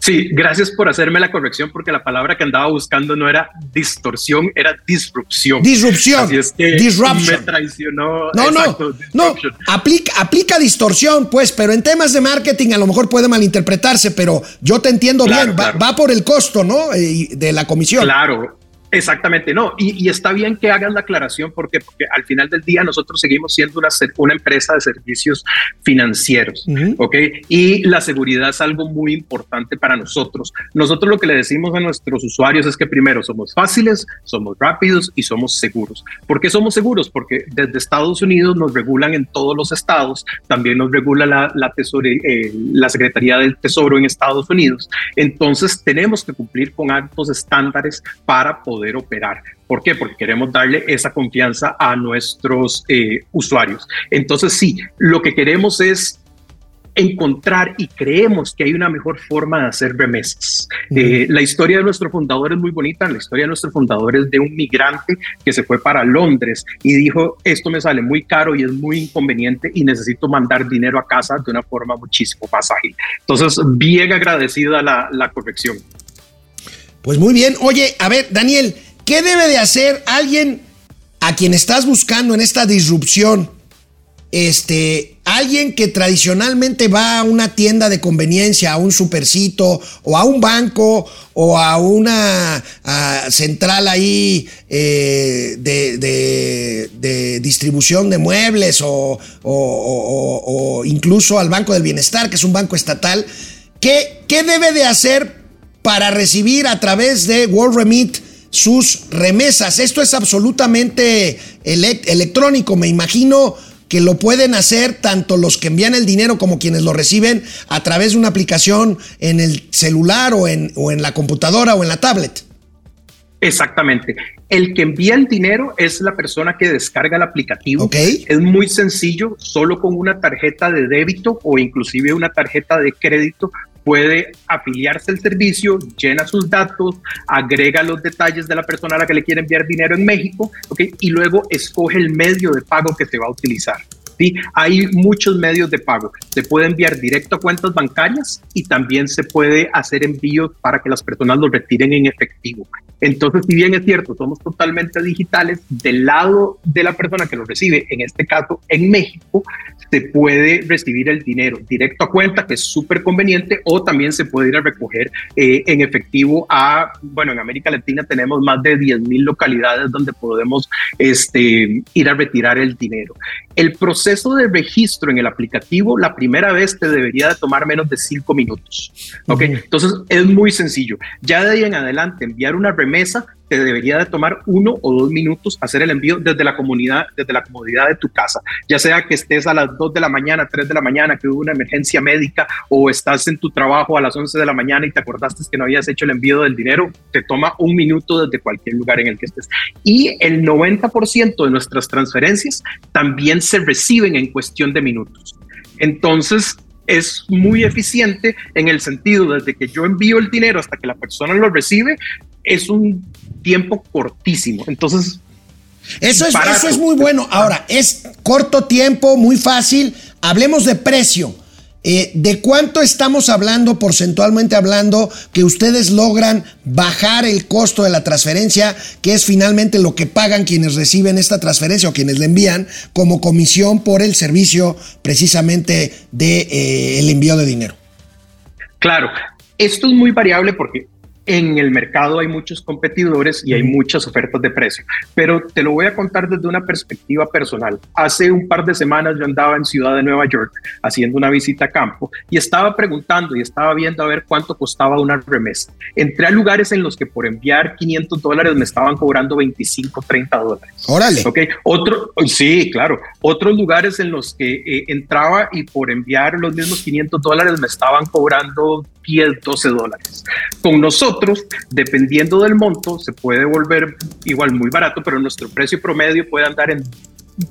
Sí, gracias por hacerme la corrección porque la palabra que andaba buscando no era distorsión, era disrupción. Disrupción. Así es que Disruption. me traicionó. No, Exacto, no, no. Aplica, aplica distorsión, pues, pero en temas de marketing a lo mejor puede malinterpretarse, pero yo te entiendo Claro, bien. Va- claro. Va, por el costo, ¿no? Eh, de la comisión. Claro, exactamente, no. Y, y está bien que hagas la aclaración porque, porque al final del día nosotros seguimos siendo una, una empresa de servicios financieros, ¿ok? Y la seguridad es algo muy importante para nosotros. Nosotros lo que le decimos a nuestros usuarios es que primero somos fáciles, somos rápidos y somos seguros. ¿Por qué somos seguros? Porque desde Estados Unidos nos regulan en todos los estados, también nos regula la, la, tesore- eh, la Secretaría del Tesoro en Estados Unidos. Entonces tenemos que cumplir con altos estándares para poder operar. ¿Por qué? Porque queremos darle esa confianza a nuestros eh, usuarios. Entonces sí, lo que queremos es encontrar y creemos que hay una mejor forma de hacer remesas. Eh, la historia de nuestro fundador es muy bonita. La historia de nuestro fundador es de un migrante que se fue para Londres y dijo, esto me sale muy caro y es muy inconveniente y necesito mandar dinero a casa de una forma muchísimo más ágil. Entonces, bien agradecida la, la corrección. Pues muy bien. Oye, a ver, Daniel, ¿qué debe de hacer alguien a quien estás buscando en esta disrupción? Este, alguien que tradicionalmente va a una tienda de conveniencia, a un supercito, o a un banco, o a una central ahí eh, de, de- de distribución de muebles, o- o incluso al Banco del Bienestar, que es un banco estatal. ¿Qué, qué debe de hacer para recibir a través de World Remit sus remesas. Esto es absolutamente elec- electrónico. Me imagino que lo pueden hacer tanto los que envían el dinero como quienes lo reciben a través de una aplicación en el celular o en, o en la computadora o en la tablet. Exactamente. El que envía el dinero es la persona que descarga el aplicativo. Es muy sencillo, solo con una tarjeta de débito o inclusive una tarjeta de crédito puede afiliarse al servicio, llena sus datos, agrega los detalles de la persona a la que le quiere enviar dinero en México, ¿ok? y luego escoge el medio de pago que se va a utilizar. Hay muchos medios de pago. Se puede enviar directo a cuentas bancarias y también se puede hacer envíos para que las personas lo retiren en efectivo. Entonces, si bien es cierto, somos totalmente digitales, del lado de la persona que lo recibe, en este caso en México, se puede recibir el dinero directo a cuenta, que es súper conveniente, o también se puede ir a recoger eh, en efectivo a, bueno, en América Latina tenemos más de 10 mil localidades donde podemos este, ir a retirar el dinero. El proceso de registro en el aplicativo, la primera vez te debería de tomar menos de cinco minutos. ¿ok? Entonces es muy sencillo. Ya de ahí en adelante, enviar una remesa te debería de tomar uno o dos minutos hacer el envío desde la comunidad, desde la comodidad de tu casa. Ya sea que estés a las 2 de la mañana, 3 de la mañana, que hubo una emergencia médica, o estás en tu trabajo a las 11 de la mañana y te acordaste que no habías hecho el envío del dinero, te toma un minuto desde cualquier lugar en el que estés. Y el 90% de nuestras transferencias también se reciben en cuestión de minutos. Entonces, es muy eficiente en el sentido desde que yo envío el dinero hasta que la persona lo recibe, es un tiempo cortísimo. Entonces, Eso es, barato. eso es muy bueno. Ahora, es corto tiempo, muy fácil. Hablemos de precio. Eh, ¿De cuánto estamos hablando, porcentualmente hablando, que ustedes logran bajar el costo de la transferencia, que es finalmente lo que pagan quienes reciben esta transferencia o quienes la envían como comisión por el servicio precisamente del de, eh, el envío de dinero? Claro, Esto es muy variable porque en el mercado hay muchos competidores y hay muchas ofertas de precio, pero te lo voy a contar desde una perspectiva personal. Hace un par de semanas yo andaba en Ciudad de Nueva York haciendo una visita a campo y estaba preguntando y estaba viendo a ver cuánto costaba una remesa. Entré a lugares en los que por enviar 500 dólares me estaban cobrando 25, 30 dólares. Órale. Ok, otro, sí, claro. Otros lugares en los que eh, entraba y por enviar los mismos 500 dólares me estaban cobrando 10, 12 dólares. Con nosotros, dependiendo del monto, se puede volver igual muy barato, pero nuestro precio promedio puede andar en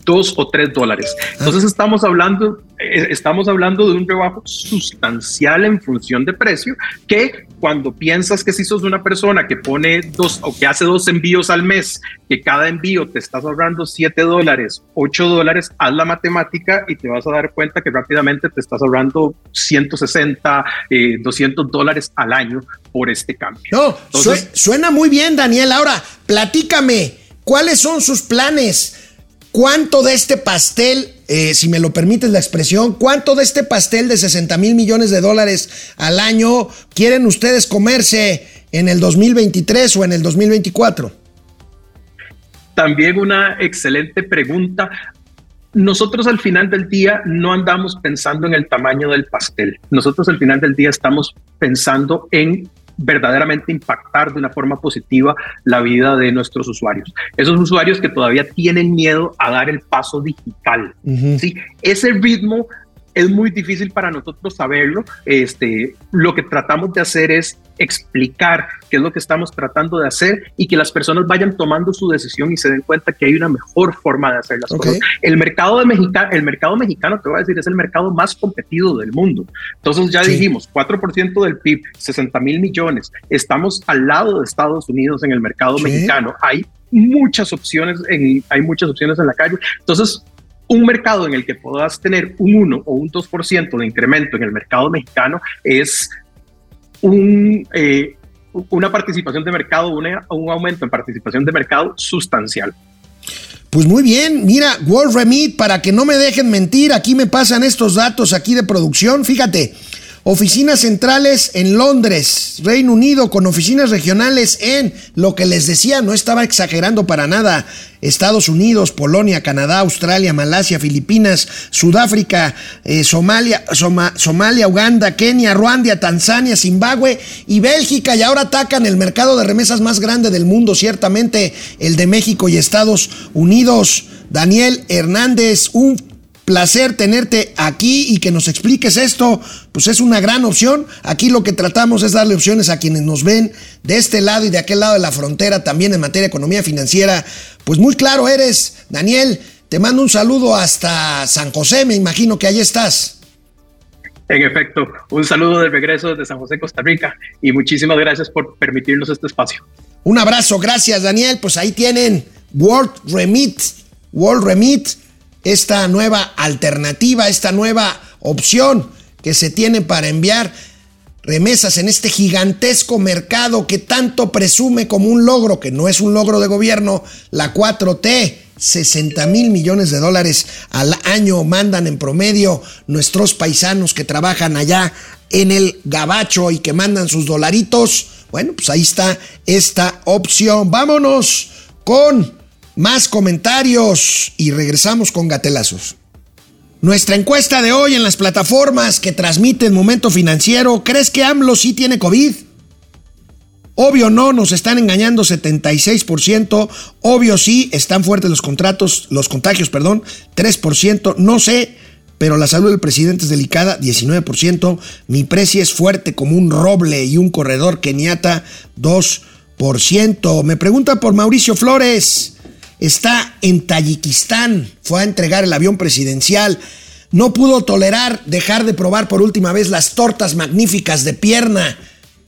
dos o tres dólares. Entonces estamos hablando, eh, estamos hablando de un rebajo sustancial en función de precio que cuando piensas que si sos una persona que pone dos o que hace dos envíos al mes, que cada envío te estás ahorrando 7 dólares, 8 dólares, haz la matemática y te vas a dar cuenta que rápidamente te estás ahorrando 160, 200 eh, dólares al año por este cambio. No, suena muy bien, Daniel. Ahora, platícame, ¿cuáles son sus planes? ¿Cuánto de este pastel, eh, si me lo permites la expresión, cuánto de este pastel de 60 mil millones de dólares al año quieren ustedes comerse en el 2023 o en el 2024? También una excelente pregunta. Nosotros al final del día no andamos pensando en el tamaño del pastel. Nosotros al final del día estamos pensando en verdaderamente impactar de una forma positiva la vida de nuestros usuarios. Esos usuarios que todavía tienen miedo a dar el paso digital. ¿sí? Ese ritmo es muy difícil para nosotros saberlo. Este, lo que tratamos de hacer es explicar qué es lo que estamos tratando de hacer y que las personas vayan tomando su decisión y se den cuenta que hay una mejor forma de hacer las cosas. El mercado, de Mexica, el mercado mexicano, te voy a decir, es el mercado más competido del mundo. Entonces ya dijimos, 4% del PIB, 60 mil millones. Estamos al lado de Estados Unidos en el mercado mexicano. Hay muchas opciones en, hay muchas opciones en la calle. Entonces, un mercado en el que puedas tener un 1 o un 2% de incremento en el mercado mexicano es un, eh, una participación de mercado, un aumento en participación de mercado sustancial. Pues muy bien, mira, World Remit, para que no me dejen mentir, aquí me pasan estos datos aquí de producción, fíjate, Oficinas centrales en Londres, Reino Unido, con oficinas regionales en lo que les decía, no estaba exagerando para nada. Estados Unidos, Polonia, Canadá, Australia, Malasia, Filipinas, Sudáfrica, eh, Somalia, Somalia, Uganda, Kenia, Ruanda, Tanzania, Zimbabue y Bélgica. Y ahora atacan el mercado de remesas más grande del mundo, ciertamente el de México y Estados Unidos. Daniel Hernández, un placer tenerte aquí y que nos expliques esto, pues es una gran opción. Aquí lo que tratamos es darle opciones a quienes nos ven de este lado y de aquel lado de la frontera, también en materia de economía financiera. Pues muy claro eres, Daniel. Te mando un saludo hasta San José, me imagino que ahí estás. En efecto, un saludo de regreso desde San José, Costa Rica, y muchísimas gracias por permitirnos este espacio. Un abrazo, gracias Daniel. Pues ahí tienen World Remit, World Remit esta nueva alternativa, esta nueva opción que se tiene para enviar remesas en este gigantesco mercado que tanto presume como un logro, que no es un logro de gobierno, la 4T. 60 mil millones de dólares al año mandan en promedio nuestros paisanos que trabajan allá en el gabacho y que mandan sus dolaritos. Bueno, pues ahí está esta opción. Vámonos con más comentarios y regresamos con gatelazos. Nuestra encuesta de hoy en las plataformas que transmiten Momento Financiero, ¿crees que AMLO sí tiene COVID? Obvio no, nos están engañando 76%, obvio sí, están fuertes los contratos, los contagios, perdón, 3%, no sé, pero la salud del presidente es delicada, 19%, mi precio es fuerte como un roble y un corredor keniata, 2%. Me pregunta por Mauricio Flores, está en Tayikistán, fue a entregar el avión presidencial, no pudo tolerar dejar de probar por última vez las tortas magníficas de pierna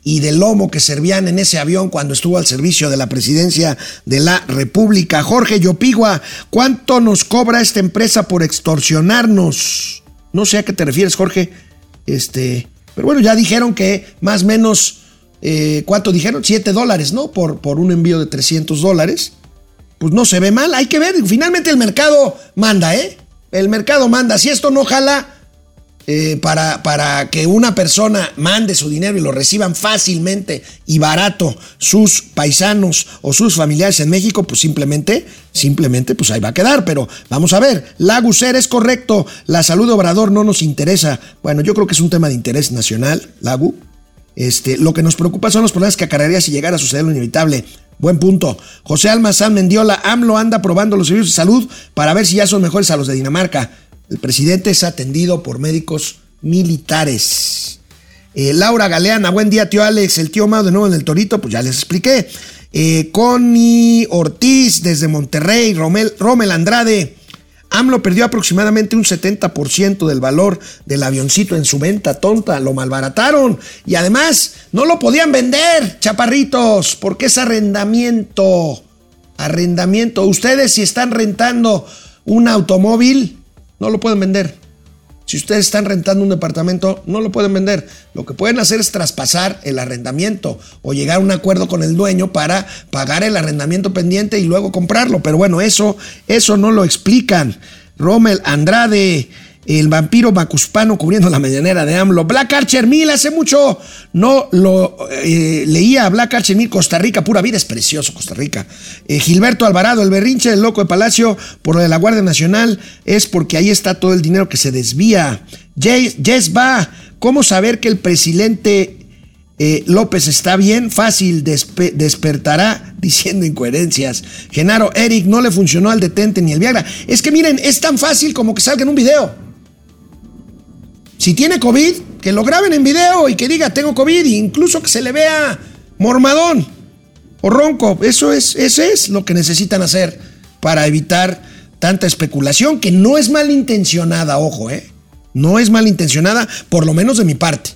y de lomo que servían en ese avión cuando estuvo al servicio de la presidencia de la República. Jorge Yopigua, ¿cuánto nos cobra esta empresa por extorsionarnos? No sé a qué te refieres, Jorge. Este, pero bueno, ya dijeron que más o menos, eh, ¿cuánto dijeron? 7 dólares, ¿no? Por, por un envío de 300 dólares pues no se ve mal. Hay que ver, finalmente el mercado manda, ¿eh? El mercado manda. Si esto no jala, eh, para, para que una persona mande su dinero y lo reciban fácilmente y barato sus paisanos o sus familiares en México, pues simplemente, simplemente, pues ahí va a quedar. Pero vamos a ver, Laguser es correcto, la salud de Obrador no nos interesa. Bueno, yo creo que es un tema de interés nacional, Lagu. Este, lo que nos preocupa son los problemas que acarrearía si llegara a suceder lo inevitable. Buen punto. José Almazán Mendiola, AMLO anda probando los servicios de salud para ver si ya son mejores a los de Dinamarca. El presidente es atendido por médicos militares. Eh, Laura Galeana, buen día, tío Alex. El tío Mao de nuevo en el Torito, pues ya les expliqué. Eh, Connie Ortiz desde Monterrey, Romel, Romel Andrade. AMLO perdió aproximadamente un 70% del valor del avioncito en su venta tonta, lo malbarataron y además no lo podían vender, chaparritos, porque es arrendamiento. Arrendamiento. Ustedes si están rentando un automóvil, no lo pueden vender. Si ustedes están rentando un departamento, no lo pueden vender. Lo que pueden hacer es traspasar el arrendamiento o llegar a un acuerdo con el dueño para pagar el arrendamiento pendiente y luego comprarlo. Pero bueno, eso, eso no lo explican. Rommel Andrade, el vampiro macuspano cubriendo la medianera de AMLO. Black Archer Mil, hace mucho no lo eh, leía. Black Archer Mil, Costa Rica, pura vida, es precioso Costa Rica. Eh, Gilberto Alvarado, el berrinche del loco de Palacio por lo de la Guardia Nacional es porque ahí está todo el dinero que se desvía. Jess va, ¿cómo saber que el presidente eh, López está bien, fácil, despertará diciendo incoherencias. Genaro, Eric, no le funcionó al detente ni el Viagra. Es que miren, es tan fácil como que salga en un video. Si tiene COVID, que lo graben en video y que diga tengo COVID, e incluso que se le vea mormadón o ronco. Eso es, eso es lo que necesitan hacer para evitar tanta especulación, que no es malintencionada, ojo, ¿eh? No es malintencionada, por lo menos de mi parte.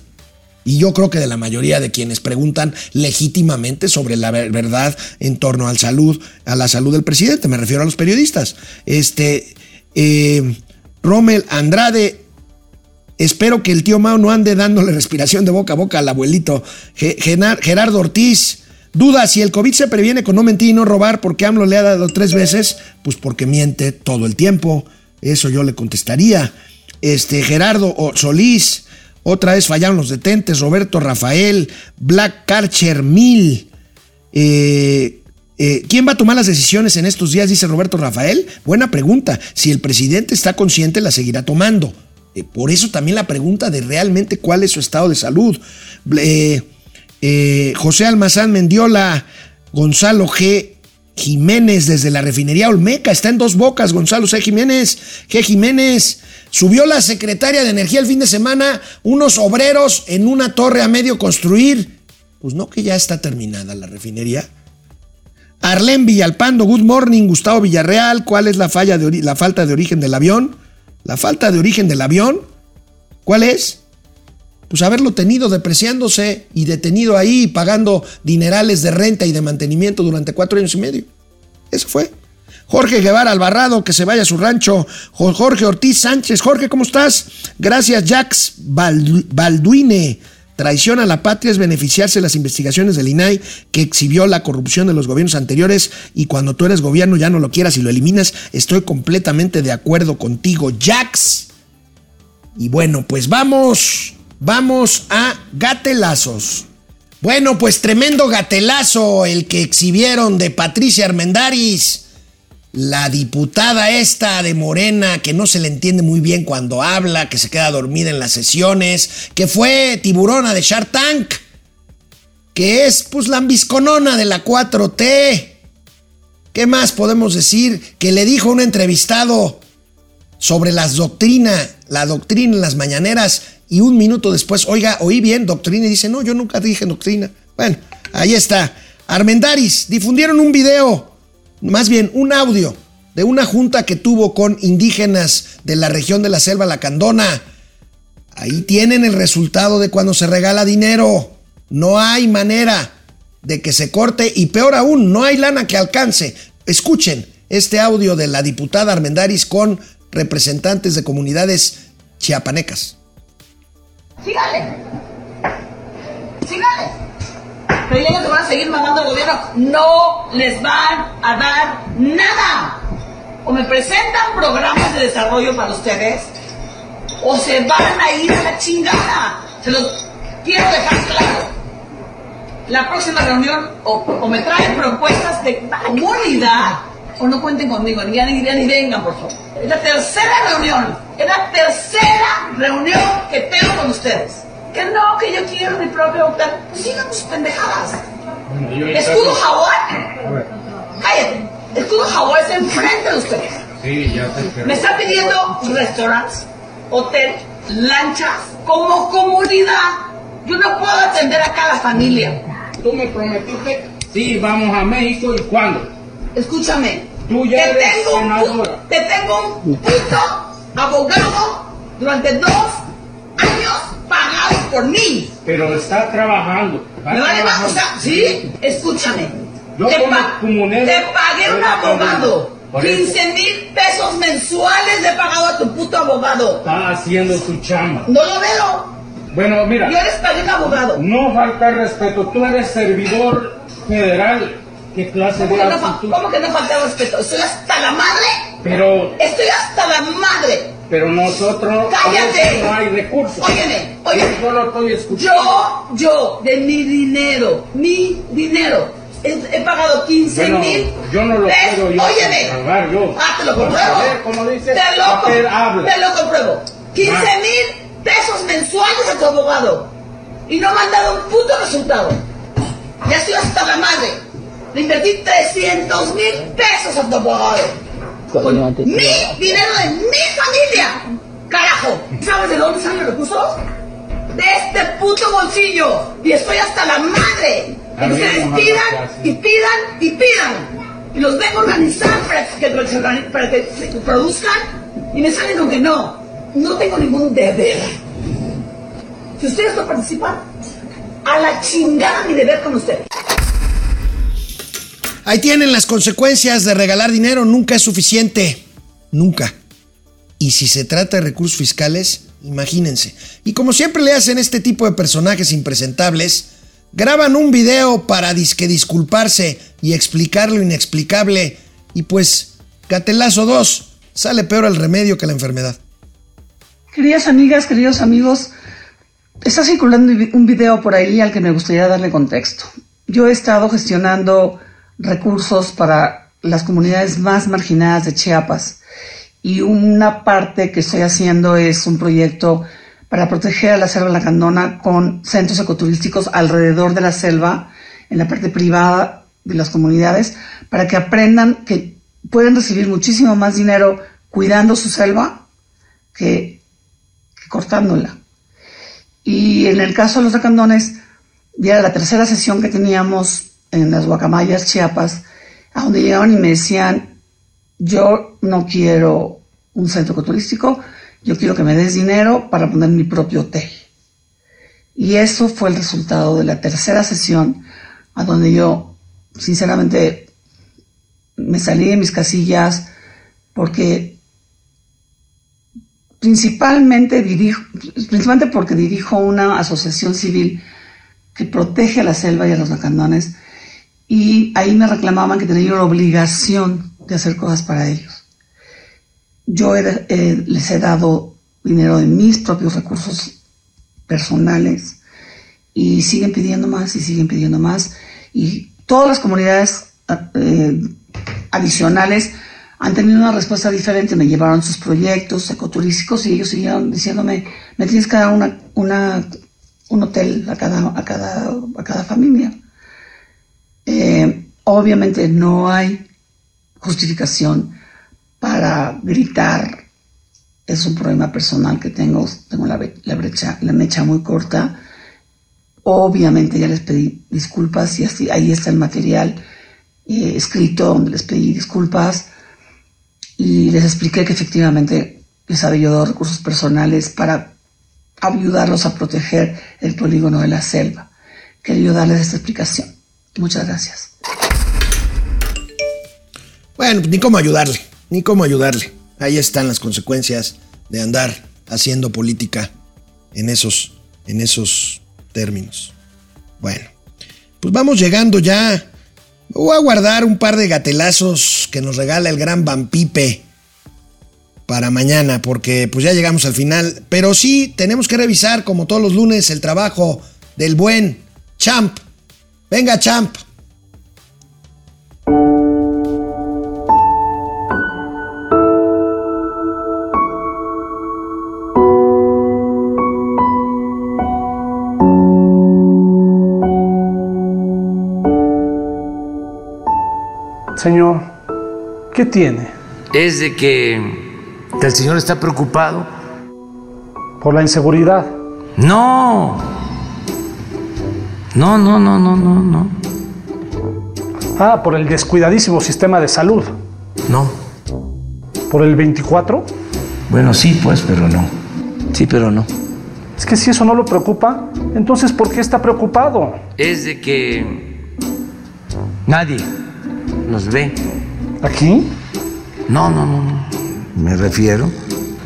Y yo creo que de la mayoría de quienes preguntan legítimamente sobre la verdad en torno al salud, a la salud del presidente, me refiero a los periodistas. Este, eh, Rommel Andrade Espero que el tío Mao no ande dándole respiración de boca a boca al abuelito. Gerardo Ortiz. Duda si el COVID se previene con no mentir y no robar porque AMLO le ha dado tres veces. Pues porque miente todo el tiempo. Eso yo le contestaría. Este, Gerardo Solís. Otra vez fallaron los detentes. Roberto Rafael. Black Carcher Mil. Eh, eh, ¿Quién va a tomar las decisiones en estos días? Dice Roberto Rafael. Buena pregunta. Si el presidente está consciente, la seguirá tomando. Eh, por eso también la pregunta de realmente cuál es su estado de salud. Eh, eh, José Almazán Mendiola, Gonzalo G. Jiménez desde la refinería Olmeca, está en dos bocas, Gonzalo C. Jiménez, G. Jiménez, subió la secretaria de Energía el fin de semana, unos obreros en una torre a medio construir. Pues no que ya está terminada la refinería. Arlén Villalpando, good morning, Gustavo Villarreal, ¿cuál es la, falla de la falta de origen del avión? La falta de origen del avión, ¿cuál es? Pues haberlo tenido depreciándose y detenido ahí pagando dinerales de renta y de mantenimiento durante cuatro años y medio. Eso fue. Jorge Guevara Albarrado, que se vaya a su rancho. Jorge Ortiz Sánchez. Jorge, ¿cómo estás? Gracias, Jax Balduine. Traición a la patria es beneficiarse de las investigaciones del INAI que exhibió la corrupción de los gobiernos anteriores y cuando tú eres gobierno ya no lo quieras y lo eliminas. Estoy completamente de acuerdo contigo, Jax. Y bueno, pues vamos, vamos a gatelazos. Bueno, pues tremendo gatelazo el que exhibieron de Patricia Armendaris la diputada esta de Morena, que no se le entiende muy bien cuando habla, que se queda dormida en las sesiones, que fue tiburona de Shark Tank, que es pues la ambisconona de la 4T. ¿Qué más podemos decir? Que le dijo un entrevistado sobre las doctrinas, la doctrina en las mañaneras, y un minuto después, oiga, oí bien doctrina, y dice, no, yo nunca dije doctrina. Bueno, ahí está. Armendaris, difundieron un video más bien un audio de una junta que tuvo con indígenas de la región de la selva lacandona. Ahí tienen el resultado de cuando se regala dinero. No hay manera de que se corte y peor aún, no hay lana que alcance. Escuchen este audio de la diputada Armendaris con representantes de comunidades chiapanecas. Sígale. Sígale creyendo que van a seguir mandando al gobierno, no les van a dar nada. O me presentan programas de desarrollo para ustedes, o se van a ir a la chingada. Se los quiero dejar claro. La próxima reunión o, o me traen propuestas de comunidad o no cuenten conmigo, ni, ni, ni vengan, por favor. Es la tercera reunión, es la tercera reunión que tengo con ustedes. Que no, que yo quiero mi propio hotel. Pues sigan sus pendejadas. Escudo Jaguar. Cállate. Escudo Jaguar está enfrente de ustedes. Sí, ya te Me están pidiendo restaurantes, hotel, lanchas, como comunidad. Yo no puedo atender a cada familia. Tú me prometiste, sí, vamos a México y cuándo. Escúchame. Tú ya te, eres tengo un, senadora. te tengo un puto abogado durante dos años pagados por mí. Pero está trabajando. está ¿Me vale más? O sea, sí, escúchame. Yo te, pa- comunero te pagué un abogado. Por eso. 15 mil pesos mensuales le he pagado a tu puto abogado. Está haciendo su chamba. No lo veo. Bueno, mira. Yo les pagué un abogado. No falta respeto. Tú eres servidor federal. ¿Qué clase ¿Cómo de que, no, cómo que no falta respeto? Estoy hasta la madre. Pero, Estoy hasta la madre. Pero nosotros ¡Cállate! no hay recursos. Óyeme, óyeme. Yo lo estoy escuchando. Yo, yo, de mi dinero, mi dinero, he, he pagado 15 Bueno, mil. yo no lo puedo yo Óyeme. pagar yo. Ah, te lo compruebo. saber, como dice, te lo, papel com- habla. te lo compruebo. 15 Ah. mil pesos mensuales a tu abogado. Y no me han dado un puto resultado. Ya estoy hasta la madre. Le invertí 300 mil pesos a tu abogado. Con mi dinero de mi familia. Carajo. ¿Sabes de dónde salen los recursos? De este puto bolsillo. Y estoy hasta la madre. A Que ver, ustedes Mohamed, pidan y pidan y pidan. Y los vengo a organizar que, para que se produzcan. Y me salen con que no. No tengo ningún deber. Si ustedes no participan, a la chingada mi deber con ustedes. Ahí tienen las consecuencias de regalar dinero. Nunca es suficiente. Nunca. Y si se trata de recursos fiscales, imagínense. Y como siempre le hacen este tipo de personajes impresentables, graban un video para disculparse y explicar lo inexplicable. Y pues, Gatelazo 2, sale peor el remedio que la enfermedad. Queridas amigas, queridos amigos, está circulando un video por ahí al que me gustaría darle contexto. Yo he estado gestionando recursos para las comunidades más marginadas de Chiapas y una parte que estoy haciendo es un proyecto para proteger a la selva lacandona con centros ecoturísticos alrededor de la selva, en la parte privada de las comunidades, para que aprendan que pueden recibir muchísimo más dinero cuidando su selva que que cortándola. Y en el caso de los lacandones, ya era la tercera sesión que teníamos en las guacamayas Chiapas, a donde llegaban y me decían, yo no quiero un centro ecoturístico, yo quiero que me des dinero para poner mi propio hotel. Y eso fue el resultado de la tercera sesión, a donde yo, sinceramente, me salí de mis casillas porque principalmente dirijo, principalmente porque dirijo una asociación civil que protege a la selva y a los lacandones, y ahí me reclamaban que tenía la obligación de hacer cosas para ellos. Yo he- eh, les he dado dinero de mis propios recursos personales y siguen pidiendo más y siguen pidiendo más y todas las comunidades eh, adicionales han tenido una respuesta diferente, me llevaron sus proyectos ecoturísticos y ellos siguieron diciéndome, me tienes que dar una, un hotel a cada, a cada, a cada familia. Eh, obviamente no hay justificación para gritar, es un problema personal que tengo, tengo la, bre- la brecha, la mecha muy corta. Obviamente ya les pedí disculpas y así, ahí está el material eh, escrito donde les pedí disculpas y les expliqué que efectivamente les había yo dado recursos personales para ayudarlos a proteger el polígono de la selva. Quería darles esta explicación. Muchas gracias. Bueno, ni cómo ayudarle, ni cómo ayudarle. Ahí están las consecuencias de andar haciendo política en esos, en esos términos. Bueno, pues vamos llegando ya. Voy a guardar un par de gatelazos que nos regala el gran Vampipe. para mañana, porque pues ya llegamos al final. Pero sí, tenemos que revisar, como todos los lunes, el trabajo del buen Champ. Venga, Champ. Señor, ¿qué tiene? Es de que, que el señor está preocupado. ¿Por la inseguridad? No. No, no, no, no, no, no. Ah, por el descuidadísimo sistema de salud. No. ¿Por el 24? Bueno, sí, pues, pero no. Sí, pero no. Es que si eso no lo preocupa, entonces ¿por qué está preocupado? Es de que nadie nos ve. ¿Aquí? No, no, no, no. Me refiero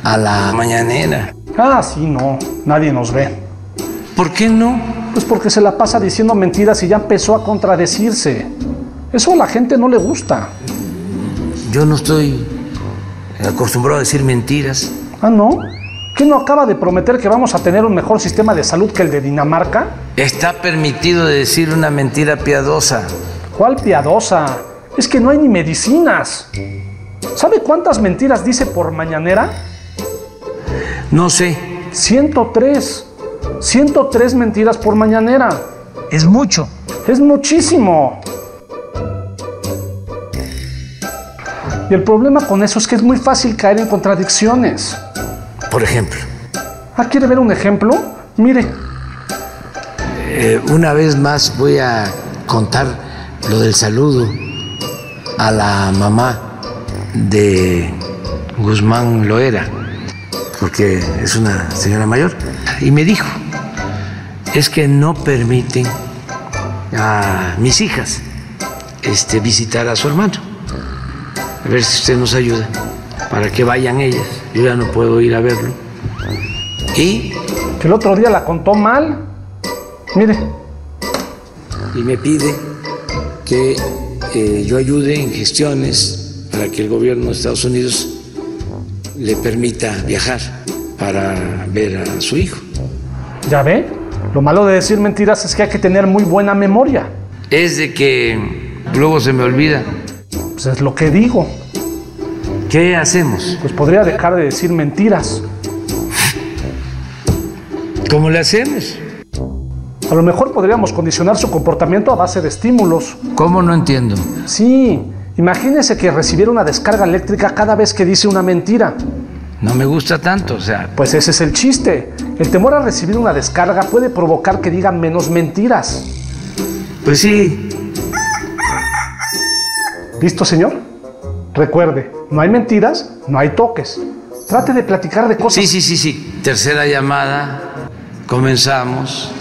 a la mañanera. Ah, sí, no. Nadie nos ve. ¿Por qué no? Pues porque se la pasa diciendo mentiras y ya empezó a contradecirse. Eso a la gente no le gusta. Yo no estoy acostumbrado a decir mentiras. Ah, ¿no? ¿Qué no acaba de prometer que vamos a tener un mejor sistema de salud que el de Dinamarca? Está permitido decir una mentira piadosa. ¿Cuál piadosa? Es que no hay ni medicinas. ¿Sabe cuántas mentiras dice por mañanera? No sé. 103. 103 mentiras por mañanera. Es mucho. Es muchísimo. Y el problema con eso es que es muy fácil caer en contradicciones. Por ejemplo. Ah, ¿quiere ver un ejemplo? Mire. Eh, una vez más voy a contar lo del saludo a la mamá de Guzmán Loera, porque es una señora mayor, y me dijo, es que no permiten a mis hijas este, visitar a su hermano. A ver si usted nos ayuda para que vayan ellas. Yo ya no puedo ir a verlo. Y... Que el otro día la contó mal. Mire. Y me pide que eh, yo ayude en gestiones para que el gobierno de Estados Unidos le permita viajar para ver a su hijo. ¿Ya ve? Lo malo de decir mentiras es que hay que tener muy buena memoria. Es de que luego se me olvida. Pues es lo que digo. ¿Qué hacemos? Pues podría dejar de decir mentiras. ¿Cómo le hacemos? A lo mejor podríamos condicionar su comportamiento a base de estímulos. ¿Cómo no entiendo? Sí, imagínese que recibiera una descarga eléctrica cada vez que dice una mentira. No me gusta tanto, o sea. Pues ese es el chiste. El temor a recibir una descarga puede provocar que digan menos mentiras. Pues sí. ¿Listo, señor? Recuerde, no hay mentiras, no hay toques. Trate de platicar de cosas. Sí, sí, sí, sí. Tercera llamada. Comenzamos.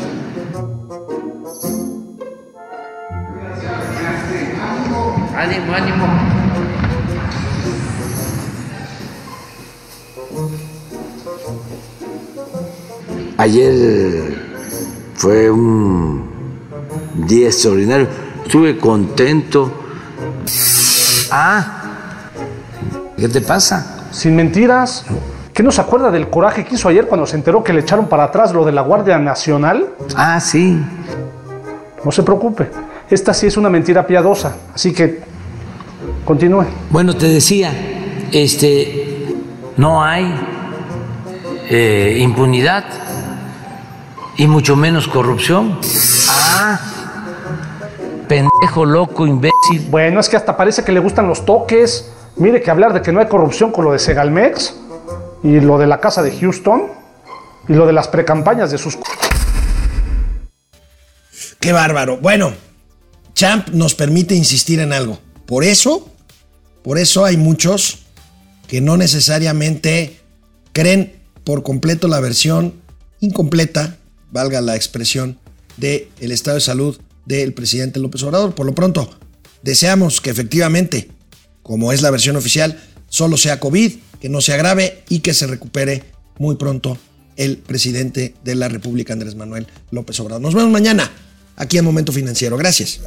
Ánimo, ánimo. Ayer fue un día extraordinario. Estuve contento. Ah, ¿qué te pasa? Sin mentiras. ¿Qué no se acuerda del coraje que hizo ayer cuando se enteró que le echaron para atrás lo de la Guardia Nacional? Ah, sí. No se preocupe. Esta sí es una mentira piadosa. Así que continúe. Bueno, te decía, este, no hay eh, impunidad y mucho menos corrupción. Ah, pendejo, loco, imbécil. Bueno, es que hasta parece que le gustan los toques. Mire que hablar de que no hay corrupción con lo de Segalmex y lo de la casa de Houston y lo de las precampañas de sus... Qué bárbaro. Bueno, Champ nos permite insistir en algo. Por eso, por eso hay muchos que no necesariamente creen por completo la versión incompleta, valga la expresión, del el estado de salud del presidente López Obrador. Por lo pronto, deseamos que efectivamente, como es la versión oficial, solo sea COVID, que no sea grave y que se recupere muy pronto el presidente de la República, Andrés Manuel López Obrador. Nos vemos mañana aquí en Momento Financiero. Gracias.